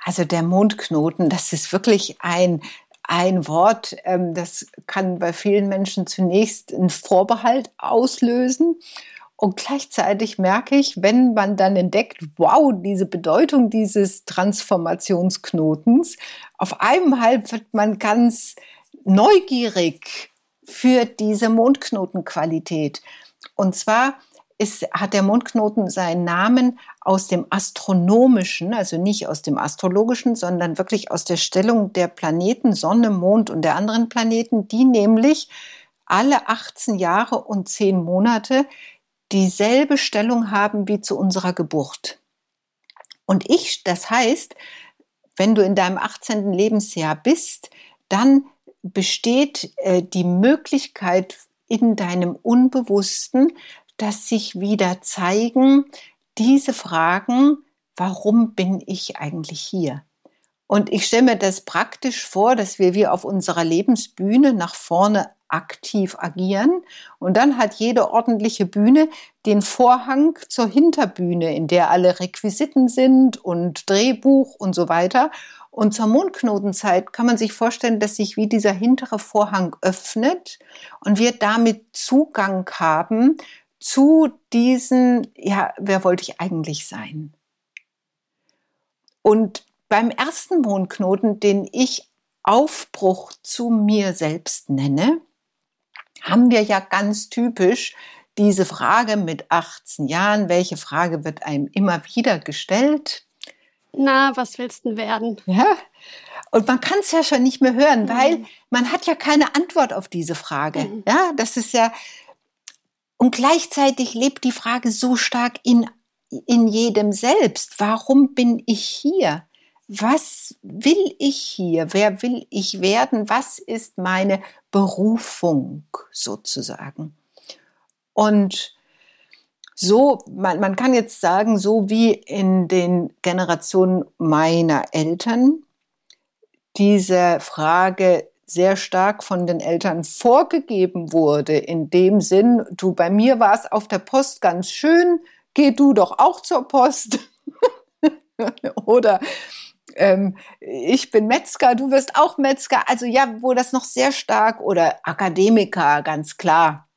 Also der Mondknoten, das ist wirklich ein ein Wort, ähm, das kann bei vielen Menschen zunächst einen Vorbehalt auslösen. Und gleichzeitig merke ich, wenn man dann entdeckt, wow, diese Bedeutung dieses Transformationsknotens, auf einmal wird man ganz neugierig für diese Mondknotenqualität. Und zwar ist, hat der Mondknoten seinen Namen aus dem astronomischen, also nicht aus dem astrologischen, sondern wirklich aus der Stellung der Planeten, Sonne, Mond und der anderen Planeten, die nämlich alle 18 Jahre und 10 Monate dieselbe Stellung haben wie zu unserer Geburt. Und ich, das heißt, wenn du in deinem 18. Lebensjahr bist, dann besteht äh, die Möglichkeit in deinem Unbewussten, dass sich wieder zeigen, diese Fragen, warum bin ich eigentlich hier? Und ich stelle mir das praktisch vor, dass wir wie auf unserer Lebensbühne nach vorne aktiv agieren. Und dann hat jede ordentliche Bühne den Vorhang zur Hinterbühne, in der alle Requisiten sind und Drehbuch und so weiter. Und zur Mondknotenzeit kann man sich vorstellen, dass sich wie dieser hintere Vorhang öffnet und wir damit Zugang haben zu diesen, ja, wer wollte ich eigentlich sein? Und beim ersten Mondknoten, den ich Aufbruch zu mir selbst nenne, haben wir ja ganz typisch diese Frage mit 18 Jahren. Welche Frage wird einem immer wieder gestellt? Na, was willst du denn werden? Ja. Und man kann es ja schon nicht mehr hören, mhm. weil man hat ja keine Antwort auf diese Frage. Mhm. Ja, das ist ja, und gleichzeitig lebt die Frage so stark in, in jedem selbst. Warum bin ich hier? Was will ich hier? Wer will ich werden? Was ist meine Berufung sozusagen? Und so, man, man kann jetzt sagen, so wie in den Generationen meiner Eltern, diese Frage sehr stark von den Eltern vorgegeben wurde, in dem Sinn, du, bei mir war es auf der Post ganz schön, geh du doch auch zur Post. *laughs* Oder ähm, ich bin Metzger, du wirst auch Metzger. Also ja, wo das noch sehr stark oder Akademiker, ganz klar,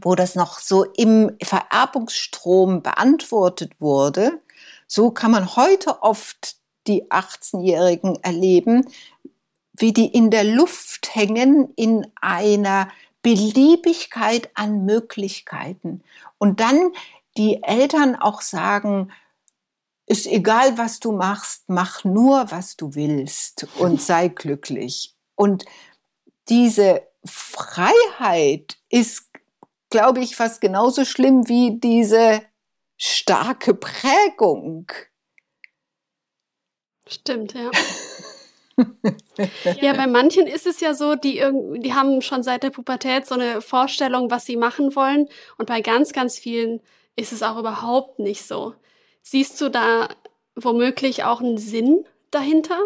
wo das noch so im Vererbungsstrom beantwortet wurde, so kann man heute oft die 18-Jährigen erleben, wie die in der Luft hängen in einer Beliebigkeit an Möglichkeiten. Und dann die Eltern auch sagen, ist egal, was du machst, mach nur, was du willst und *laughs* sei glücklich. Und diese Freiheit ist, glaube ich, fast genauso schlimm wie diese starke Prägung. Stimmt, ja. *laughs* ja, bei manchen ist es ja so, die, die haben schon seit der Pubertät so eine Vorstellung, was sie machen wollen. Und bei ganz, ganz vielen ist es auch überhaupt nicht so. Siehst du da womöglich auch einen Sinn dahinter,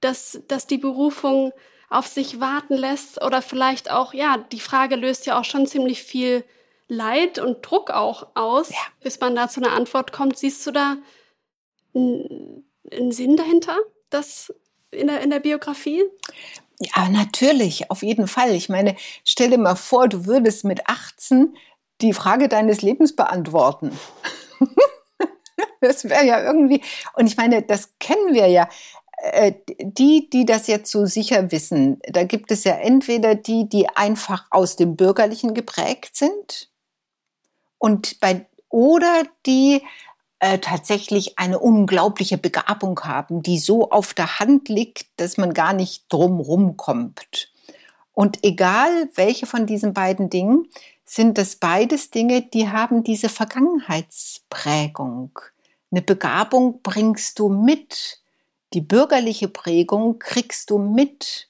dass, dass die Berufung auf sich warten lässt? Oder vielleicht auch, ja, die Frage löst ja auch schon ziemlich viel Leid und Druck auch aus, ja. bis man da zu einer Antwort kommt. Siehst du da einen, einen Sinn dahinter, dass in der, in der Biografie? Ja, natürlich, auf jeden Fall. Ich meine, stell dir mal vor, du würdest mit 18 die Frage deines Lebens beantworten. *laughs* *laughs* das wäre ja irgendwie, und ich meine, das kennen wir ja. Äh, die, die das jetzt so sicher wissen, da gibt es ja entweder die, die einfach aus dem Bürgerlichen geprägt sind und bei, oder die äh, tatsächlich eine unglaubliche Begabung haben, die so auf der Hand liegt, dass man gar nicht drumrum kommt. Und egal welche von diesen beiden Dingen, sind das beides Dinge, die haben diese Vergangenheitsprägung. Eine Begabung bringst du mit. Die bürgerliche Prägung kriegst du mit.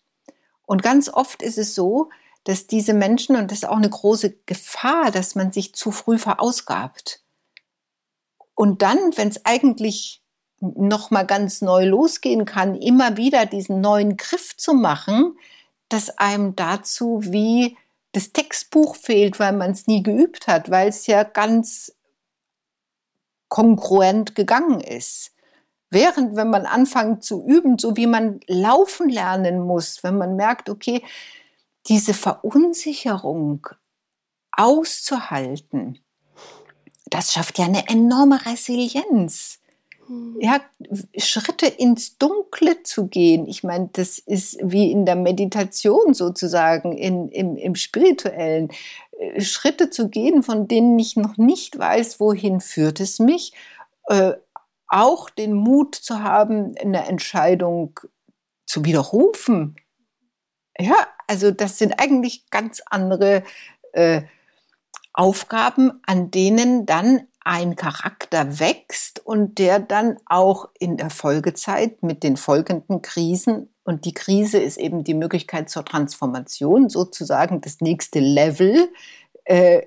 Und ganz oft ist es so, dass diese Menschen, und das ist auch eine große Gefahr, dass man sich zu früh verausgabt. Und dann, wenn es eigentlich noch mal ganz neu losgehen kann, immer wieder diesen neuen Griff zu machen, dass einem dazu wie das Textbuch fehlt, weil man es nie geübt hat, weil es ja ganz kongruent gegangen ist. Während, wenn man anfängt zu üben, so wie man laufen lernen muss, wenn man merkt, okay, diese Verunsicherung auszuhalten, das schafft ja eine enorme Resilienz. Ja, Schritte ins Dunkle zu gehen. Ich meine, das ist wie in der Meditation sozusagen, in, im, im Spirituellen. Äh, Schritte zu gehen, von denen ich noch nicht weiß, wohin führt es mich. Äh, auch den Mut zu haben, eine Entscheidung zu widerrufen. Ja, also das sind eigentlich ganz andere äh, Aufgaben, an denen dann ein Charakter wächst und der dann auch in der Folgezeit mit den folgenden Krisen und die Krise ist eben die Möglichkeit zur Transformation, sozusagen das nächste Level, äh,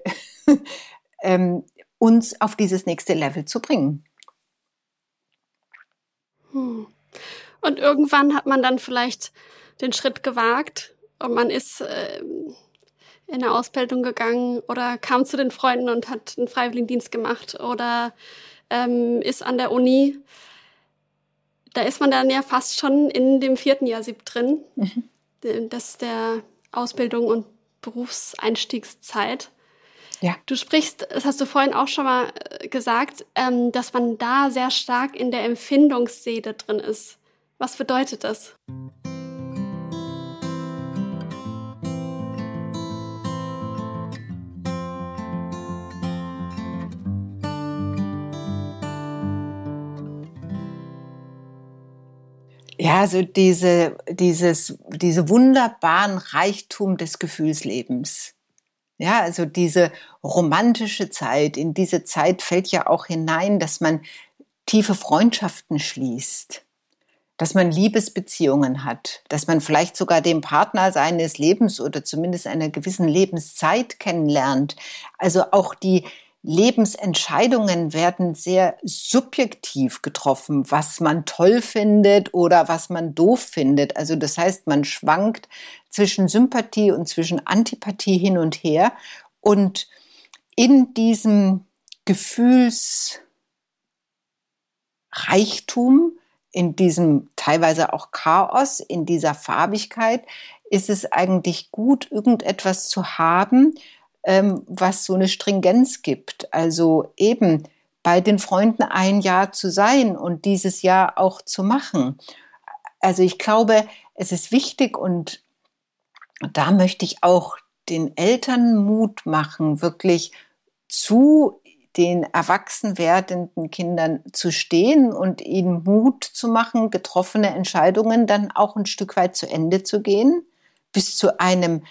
*laughs* ähm, uns auf dieses nächste Level zu bringen. Hm. Und irgendwann hat man dann vielleicht den Schritt gewagt und man ist äh, in eine Ausbildung gegangen oder kam zu den Freunden und hat einen Freiwilligendienst gemacht oder ähm, ist an der Uni. Da ist man dann ja fast schon in dem vierten Jahr sieb drin. Mhm. Das der Ausbildung und Berufseinstiegszeit. Ja. Du sprichst, das hast du vorhin auch schon mal äh, gesagt, ähm, dass man da sehr stark in der Empfindungsseele drin ist. Was bedeutet das? Ja, also diese, dieses, diese wunderbaren Reichtum des Gefühlslebens. Ja, also diese romantische Zeit, in diese Zeit fällt ja auch hinein, dass man tiefe Freundschaften schließt, dass man Liebesbeziehungen hat, dass man vielleicht sogar den Partner seines Lebens oder zumindest einer gewissen Lebenszeit kennenlernt. Also auch die, Lebensentscheidungen werden sehr subjektiv getroffen, was man toll findet oder was man doof findet. Also das heißt, man schwankt zwischen Sympathie und zwischen Antipathie hin und her. Und in diesem Gefühlsreichtum, in diesem teilweise auch Chaos, in dieser Farbigkeit, ist es eigentlich gut, irgendetwas zu haben, ähm, was so eine Stringenz gibt. Also eben bei den Freunden ein Jahr zu sein und dieses Jahr auch zu machen. Also ich glaube, es ist wichtig und da möchte ich auch den Eltern Mut machen, wirklich zu den erwachsen werdenden Kindern zu stehen und ihnen Mut zu machen, getroffene Entscheidungen dann auch ein Stück weit zu Ende zu gehen, bis zu einem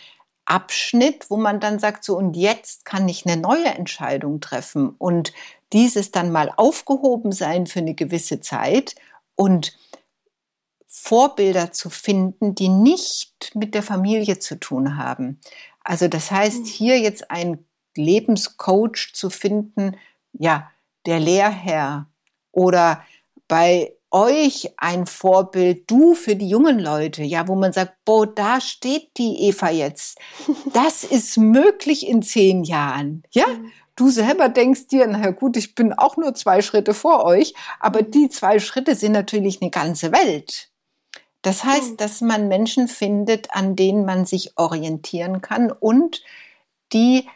Abschnitt, wo man dann sagt, so und jetzt kann ich eine neue Entscheidung treffen und dieses dann mal aufgehoben sein für eine gewisse Zeit und Vorbilder zu finden, die nicht mit der Familie zu tun haben. Also das heißt, hm. hier jetzt ein Lebenscoach zu finden, ja, der Lehrherr oder bei euch ein Vorbild, du für die jungen Leute, ja, wo man sagt, boah, da steht die Eva jetzt. *laughs* Das ist möglich in zehn Jahren, ja? Mhm. Du selber denkst dir, na gut, ich bin auch nur zwei Schritte vor euch, aber mhm. die zwei Schritte sind natürlich eine ganze Welt. Das heißt, mhm. dass man Menschen findet, an denen man sich orientieren kann und die,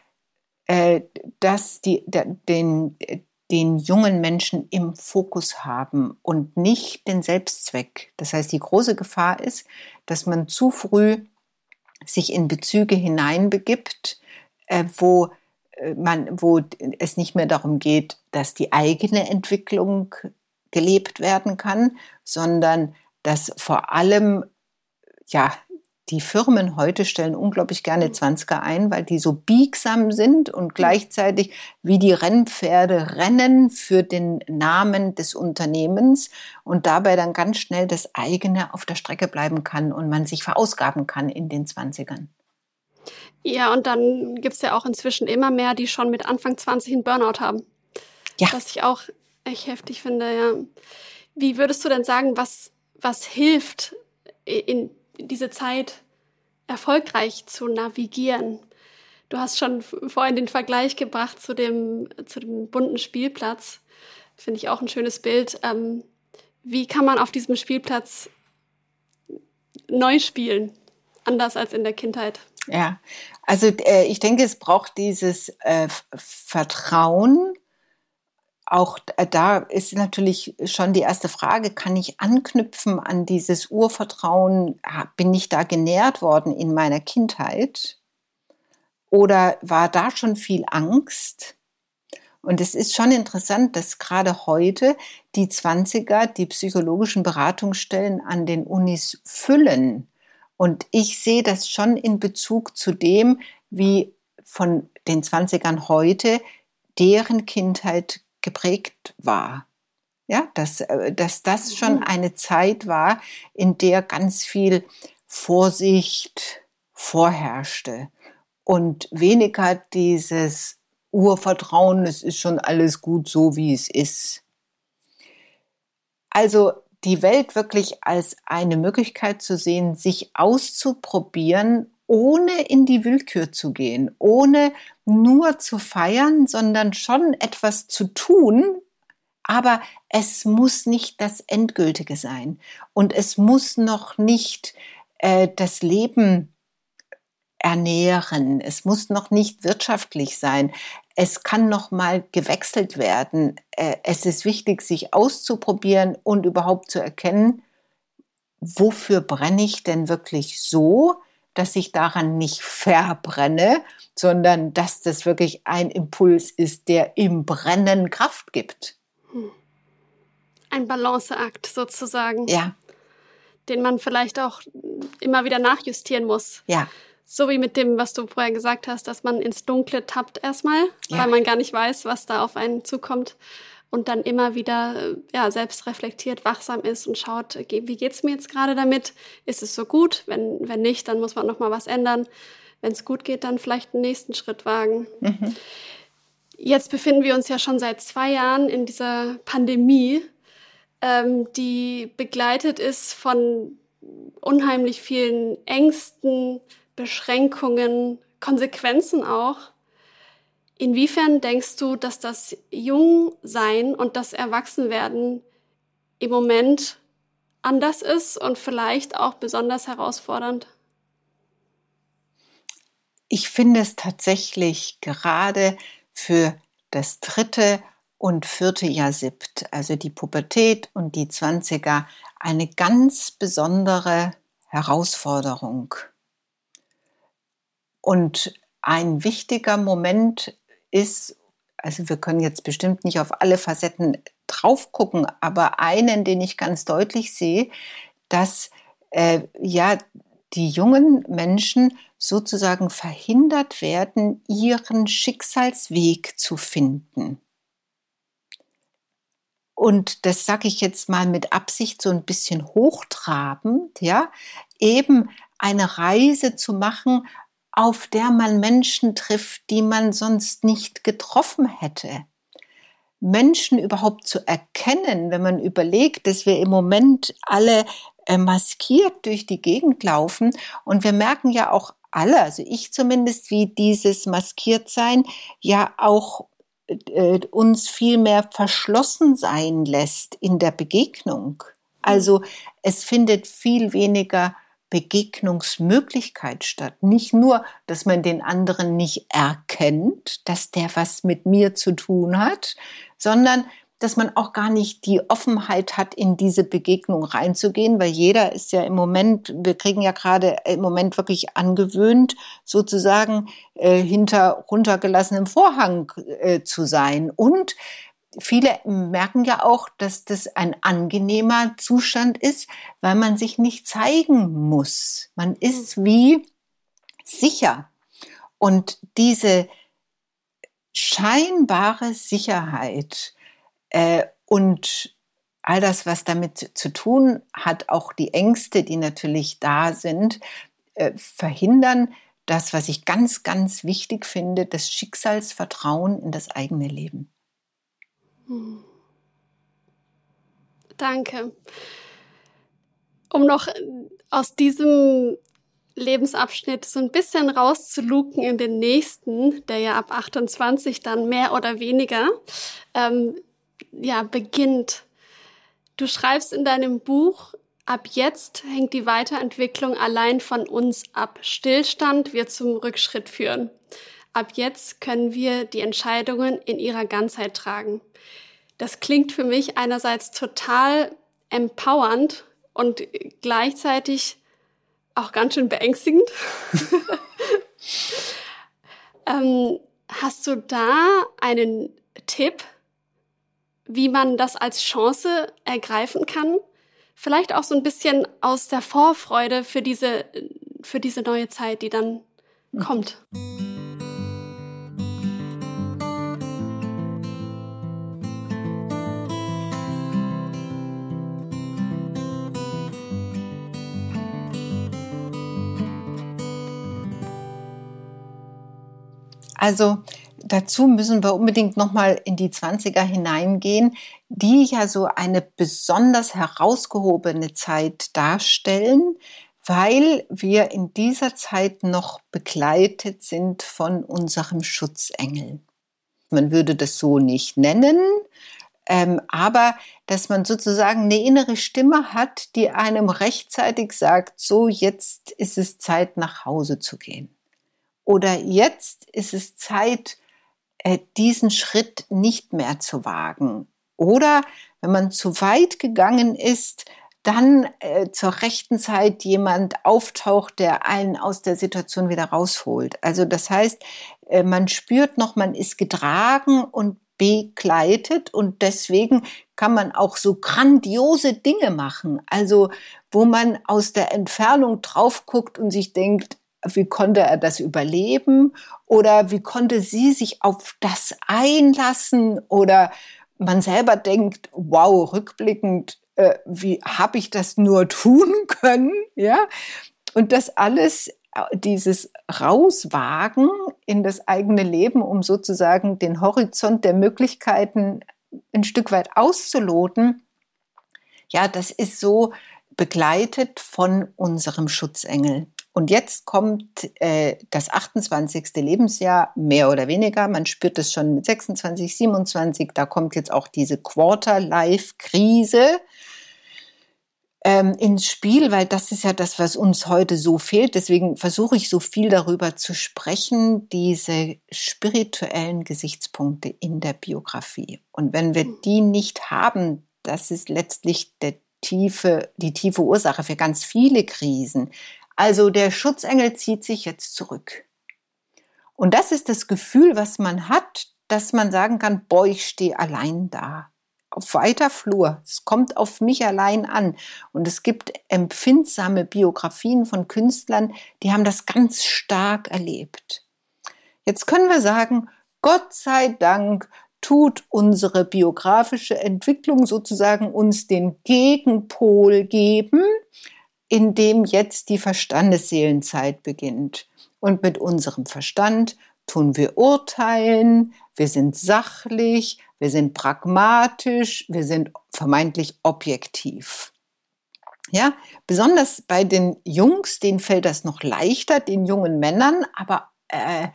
äh, dass die, der, den, den jungen Menschen im Fokus haben und nicht den Selbstzweck. Das heißt, die große Gefahr ist, dass man zu früh sich in Bezüge hineinbegibt, äh, wo äh, man, wo es nicht mehr darum geht, dass die eigene Entwicklung gelebt werden kann, sondern dass vor allem ja die Firmen heute stellen unglaublich gerne 20er ein, weil die so biegsam sind und gleichzeitig wie die Rennpferde rennen für den Namen des Unternehmens und dabei dann ganz schnell das eigene auf der Strecke bleiben kann und man sich verausgaben kann in den 20ern. Ja, und dann gibt es ja auch inzwischen immer mehr, die schon mit Anfang 20 einen Burnout haben. Ja. Was ich auch echt heftig finde, ja. Wie würdest du denn sagen, was, was hilft in diese Zeit erfolgreich zu navigieren? Du hast schon vorhin den Vergleich gebracht zu dem, zu dem bunten Spielplatz. Finde ich auch ein schönes Bild. Ähm, wie kann man auf diesem Spielplatz neu spielen? Anders als in der Kindheit. Ja, also äh, ich denke, es braucht dieses äh, Vertrauen. Auch äh, da ist natürlich schon die erste Frage, kann ich anknüpfen an dieses Urvertrauen? Bin ich da genährt worden in meiner Kindheit? Oder war da schon viel Angst? Und es ist schon interessant, dass gerade heute die 20er die psychologischen Beratungsstellen an den Unis füllen und ich sehe das schon in Bezug zu dem, wie von den 20ern heute deren Kindheit geprägt war. Ja, dass, äh, dass das schon mhm. eine Zeit war, in der ganz viel Vorsicht vorherrschte und weniger dieses Urvertrauen, es ist schon alles gut so, wie es ist. Also die Welt wirklich als eine Möglichkeit zu sehen, sich auszuprobieren, ohne in die Willkür zu gehen, ohne nur zu feiern, sondern schon etwas zu tun, aber es muss nicht das Endgültige sein und es muss noch nicht äh, das Leben ernähren. Es muss noch nicht wirtschaftlich sein es kann noch mal gewechselt werden. Äh, es ist wichtig, sich auszuprobieren und überhaupt zu erkennen, wofür brenne ich denn wirklich so, dass ich daran nicht verbrenne, sondern dass das wirklich ein Impuls ist, der im Brennen Kraft gibt. Hm. Ein Balanceakt sozusagen. Ja. Den man vielleicht auch immer wieder nachjustieren muss. Ja. So wie mit dem, was du vorher gesagt hast, dass man ins Dunkle tappt erstmal, ja. weil man gar nicht weiß, was da auf einen zukommt und dann immer wieder äh, ja, selbst reflektiert, wachsam ist und schaut, wie geht's mir jetzt gerade damit? Ist es so gut? Wenn, wenn nicht, dann muss man nochmal was ändern. Wenn es gut geht, dann vielleicht einen nächsten Schritt wagen. Mhm. Jetzt befinden wir uns ja schon seit zwei Jahren in dieser Pandemie, ähm, die begleitet ist von unheimlich vielen Ängsten, Beschränkungen, Konsequenzen auch. Inwiefern denkst du, dass das Jungsein und das Erwachsenwerden im Moment anders ist und vielleicht auch besonders herausfordernd? Ich finde es tatsächlich gerade für das dritte und vierte Jahr siebt, also die Pubertät und die Zwanziger, eine ganz besondere Herausforderung. Und ein wichtiger Moment ist, also wir können jetzt bestimmt nicht auf alle Facetten drauf gucken, aber einen, den ich ganz deutlich sehe, dass äh, ja die jungen Menschen sozusagen verhindert werden, ihren Schicksalsweg zu finden. Und das sage ich jetzt mal mit Absicht so ein bisschen hochtrabend, ja, eben eine Reise zu machen, auf der man Menschen trifft, die man sonst nicht getroffen hätte. Menschen überhaupt zu erkennen, wenn man überlegt, dass wir im Moment alle äh, maskiert durch die Gegend laufen und wir merken ja auch alle, also ich zumindest, wie dieses Maskiertsein ja auch äh, uns viel mehr verschlossen sein lässt in der Begegnung. Also es findet viel weniger Begegnungsmöglichkeit statt. Nicht nur, dass man den anderen nicht erkennt, dass der was mit mir zu tun hat, sondern dass man auch gar nicht die Offenheit hat, in diese Begegnung reinzugehen, weil jeder ist ja im Moment, wir kriegen ja gerade im Moment wirklich angewöhnt, sozusagen äh, hinter runtergelassenem Vorhang äh, zu sein. Und viele merken ja auch, dass das ein angenehmer Zustand ist, weil man sich nicht zeigen muss. Man ist wie sicher. Und diese scheinbare Sicherheit äh, und all das, was damit zu tun hat, auch die Ängste, die natürlich da sind, äh, verhindern das, was ich ganz, ganz wichtig finde, das Schicksalsvertrauen in das eigene Leben. Danke. Um noch aus diesem Lebensabschnitt so ein bisschen rauszuluken in den nächsten, der ja ab 28 dann mehr oder weniger ähm, ja beginnt. Du schreibst in deinem Buch, ab jetzt hängt die Weiterentwicklung allein von uns ab. Stillstand wird zum Rückschritt führen. Ab jetzt können wir die Entscheidungen in ihrer Ganzheit tragen. Das klingt für mich einerseits total empowernd und gleichzeitig auch ganz schön beängstigend. *laughs* ähm, hast du da einen Tipp, wie man das als Chance ergreifen kann? Vielleicht auch so ein bisschen aus der Vorfreude für diese, für diese neue Zeit, die dann kommt. Also dazu müssen wir unbedingt nochmal in die 20er hineingehen, die ja so eine besonders herausgehobene Zeit darstellen, weil wir in dieser Zeit noch begleitet sind von unserem Schutzengel. Man würde das so nicht nennen, ähm, aber dass man sozusagen eine innere Stimme hat, die einem rechtzeitig sagt, so jetzt ist es Zeit nach Hause zu gehen oder jetzt ist es Zeit, äh, diesen Schritt nicht mehr zu wagen. Oder wenn man zu weit gegangen ist, dann äh, zur rechten Zeit jemand auftaucht, der einen aus der Situation wieder rausholt. Also das heißt, äh, man spürt noch, man ist getragen und begleitet und deswegen kann man auch so grandiose Dinge machen. Also wo man aus der Entfernung drauf guckt und sich denkt, wie konnte er das überleben oder wie konnte sie sich auf das einlassen oder man selber denkt, wow, rückblickend, äh, wie habe ich das nur tun *laughs* können, ja? Und das alles, dieses Rauswagen in das eigene Leben, um sozusagen den Horizont der Möglichkeiten ein Stück weit auszuloten, ja, das ist so begleitet von unserem Schutzengel. Und jetzt kommt äh, das 28. Lebensjahr, mehr oder weniger. Man spürt es schon mit 26, 27. Da kommt jetzt auch diese Quarter-Life-Krise ähm, ins Spiel, weil das ist ja das, was uns heute so fehlt. Deswegen versuche ich so viel darüber zu sprechen, diese spirituellen Gesichtspunkte in der Biografie. Und wenn wir die nicht haben, das ist letztlich der tiefe, die tiefe Ursache für ganz viele Krisen. Also der Schutzengel zieht sich jetzt zurück. Und das ist das Gefühl, was man hat, dass man sagen kann, boah, ich stehe allein da. Auf weiter Flur. Es kommt auf mich allein an. Und es gibt empfindsame Biografien von Künstlern, die haben das ganz stark erlebt. Jetzt können wir sagen, Gott sei Dank tut unsere biografische Entwicklung sozusagen uns den Gegenpol geben, in dem jetzt die Verstandesseelenzeit beginnt. Und mit unserem Verstand tun wir urteilen, wir sind sachlich, wir sind pragmatisch, wir sind vermeintlich objektiv. Ja, besonders bei den Jungs, denen fällt das noch leichter, den jungen Männern, aber äh,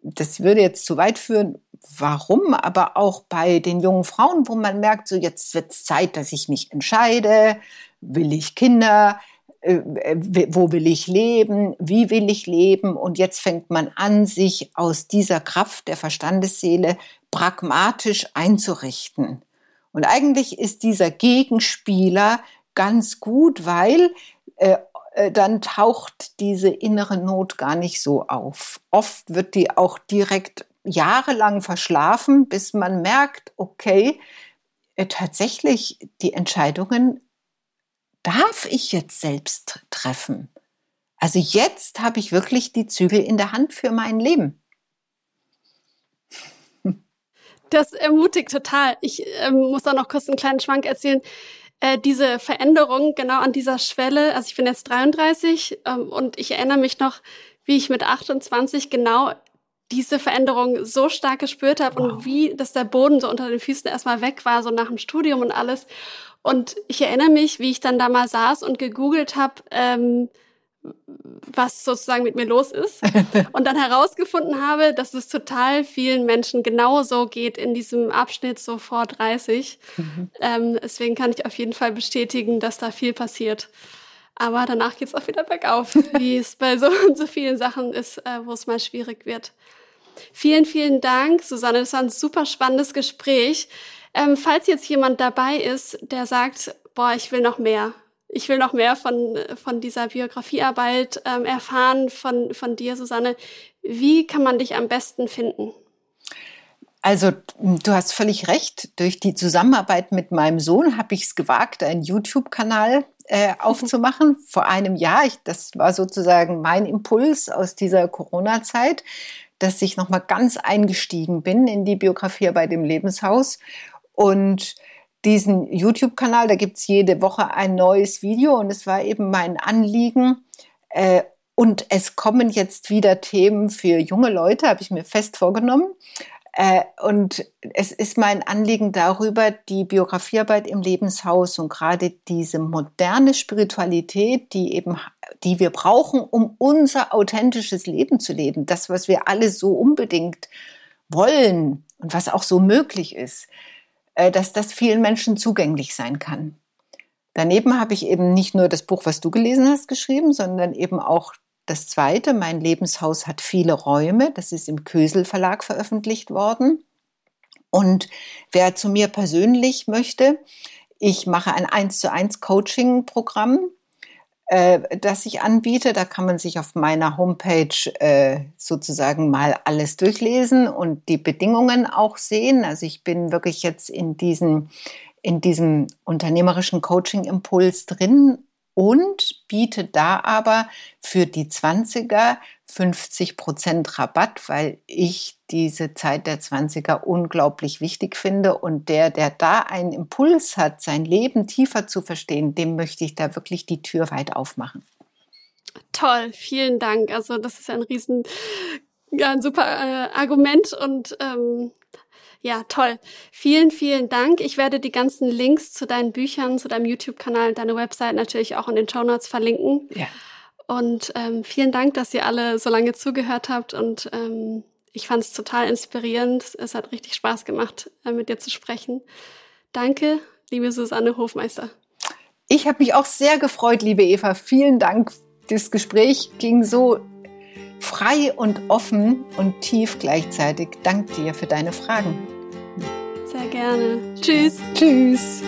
das würde jetzt zu weit führen. Warum? Aber auch bei den jungen Frauen, wo man merkt, so jetzt wird es Zeit, dass ich mich entscheide. Will ich Kinder? Äh, wo will ich leben, wie will ich leben. Und jetzt fängt man an, sich aus dieser Kraft der Verstandesseele pragmatisch einzurichten. Und eigentlich ist dieser Gegenspieler ganz gut, weil äh, äh, dann taucht diese innere Not gar nicht so auf. Oft wird die auch direkt jahrelang verschlafen, bis man merkt, okay, äh, tatsächlich die Entscheidungen darf ich jetzt selbst treffen. Also jetzt habe ich wirklich die Zügel in der Hand für mein Leben. Das ermutigt total. Ich ähm, muss da noch kurz einen kleinen Schwank erzählen. Äh, diese Veränderung genau an dieser Schwelle, also ich bin jetzt 33 ähm, und ich erinnere mich noch, wie ich mit 28 genau diese Veränderung so stark gespürt habe wow. und wie, dass der Boden so unter den Füßen erstmal weg war, so nach dem Studium und alles. Und ich erinnere mich, wie ich dann da mal saß und gegoogelt habe, ähm, was sozusagen mit mir los ist. *laughs* Und dann herausgefunden habe, dass es total vielen Menschen genauso geht in diesem Abschnitt so vor 30. Mhm. Ähm, deswegen kann ich auf jeden Fall bestätigen, dass da viel passiert. Aber danach geht es auch wieder bergauf, *laughs* wie es bei so, so vielen Sachen ist, äh, wo es mal schwierig wird. Vielen, vielen Dank, Susanne. Das war ein super spannendes Gespräch. Ähm, falls jetzt jemand dabei ist, der sagt, boah, ich will noch mehr, ich will noch mehr von, von dieser Biografiearbeit ähm, erfahren, von, von dir, Susanne. Wie kann man dich am besten finden? Also du hast völlig recht. Durch die Zusammenarbeit mit meinem Sohn habe ich es gewagt, einen YouTube-Kanal äh, *laughs* aufzumachen. Vor einem Jahr, ich, das war sozusagen mein Impuls aus dieser Corona-Zeit, dass ich nochmal ganz eingestiegen bin in die Biografiearbeit im Lebenshaus. Und diesen YouTube-Kanal, da gibt es jede Woche ein neues Video und es war eben mein Anliegen. Äh, und es kommen jetzt wieder Themen für junge Leute, habe ich mir fest vorgenommen. Äh, und es ist mein Anliegen darüber, die Biografiearbeit im Lebenshaus und gerade diese moderne Spiritualität, die eben, die wir brauchen, um unser authentisches Leben zu leben, das, was wir alle so unbedingt wollen und was auch so möglich ist, dass das vielen Menschen zugänglich sein kann. Daneben habe ich eben nicht nur das Buch, was du gelesen hast, geschrieben, sondern eben auch das zweite, Mein Lebenshaus hat viele Räume. Das ist im Kösel Verlag veröffentlicht worden. Und wer zu mir persönlich möchte, ich mache ein 1 zu 1 Coaching-Programm äh, das ich anbiete. Da kann man sich auf meiner Homepage äh, sozusagen mal alles durchlesen und die Bedingungen auch sehen. Also ich bin wirklich jetzt in diesem, in diesem unternehmerischen Coaching-Impuls drin und biete da aber für die 20er 50 Prozent Rabatt, weil ich diese Zeit der 20er unglaublich wichtig finde und der, der da einen Impuls hat, sein Leben tiefer zu verstehen, dem möchte ich da wirklich die Tür weit aufmachen. Toll, vielen Dank. Also das ist ein riesen, ja, ein super äh, Argument und ähm, ja, toll. Vielen, vielen Dank. Ich werde die ganzen Links zu deinen Büchern, zu deinem YouTube-Kanal und deiner Website natürlich auch in den Show Notes verlinken. Ja. Und ähm, vielen Dank, dass ihr alle so lange zugehört habt und ähm, ich fand es total inspirierend. Es hat richtig Spaß gemacht, äh, mit dir zu sprechen. Danke, liebe Susanne Hofmeister. Ich habe mich auch sehr gefreut, liebe Eva. Vielen Dank. Das Gespräch ging so frei und offen und tief gleichzeitig. Dank dir für deine Fragen. Sehr gerne. Tschüss. Tschüss.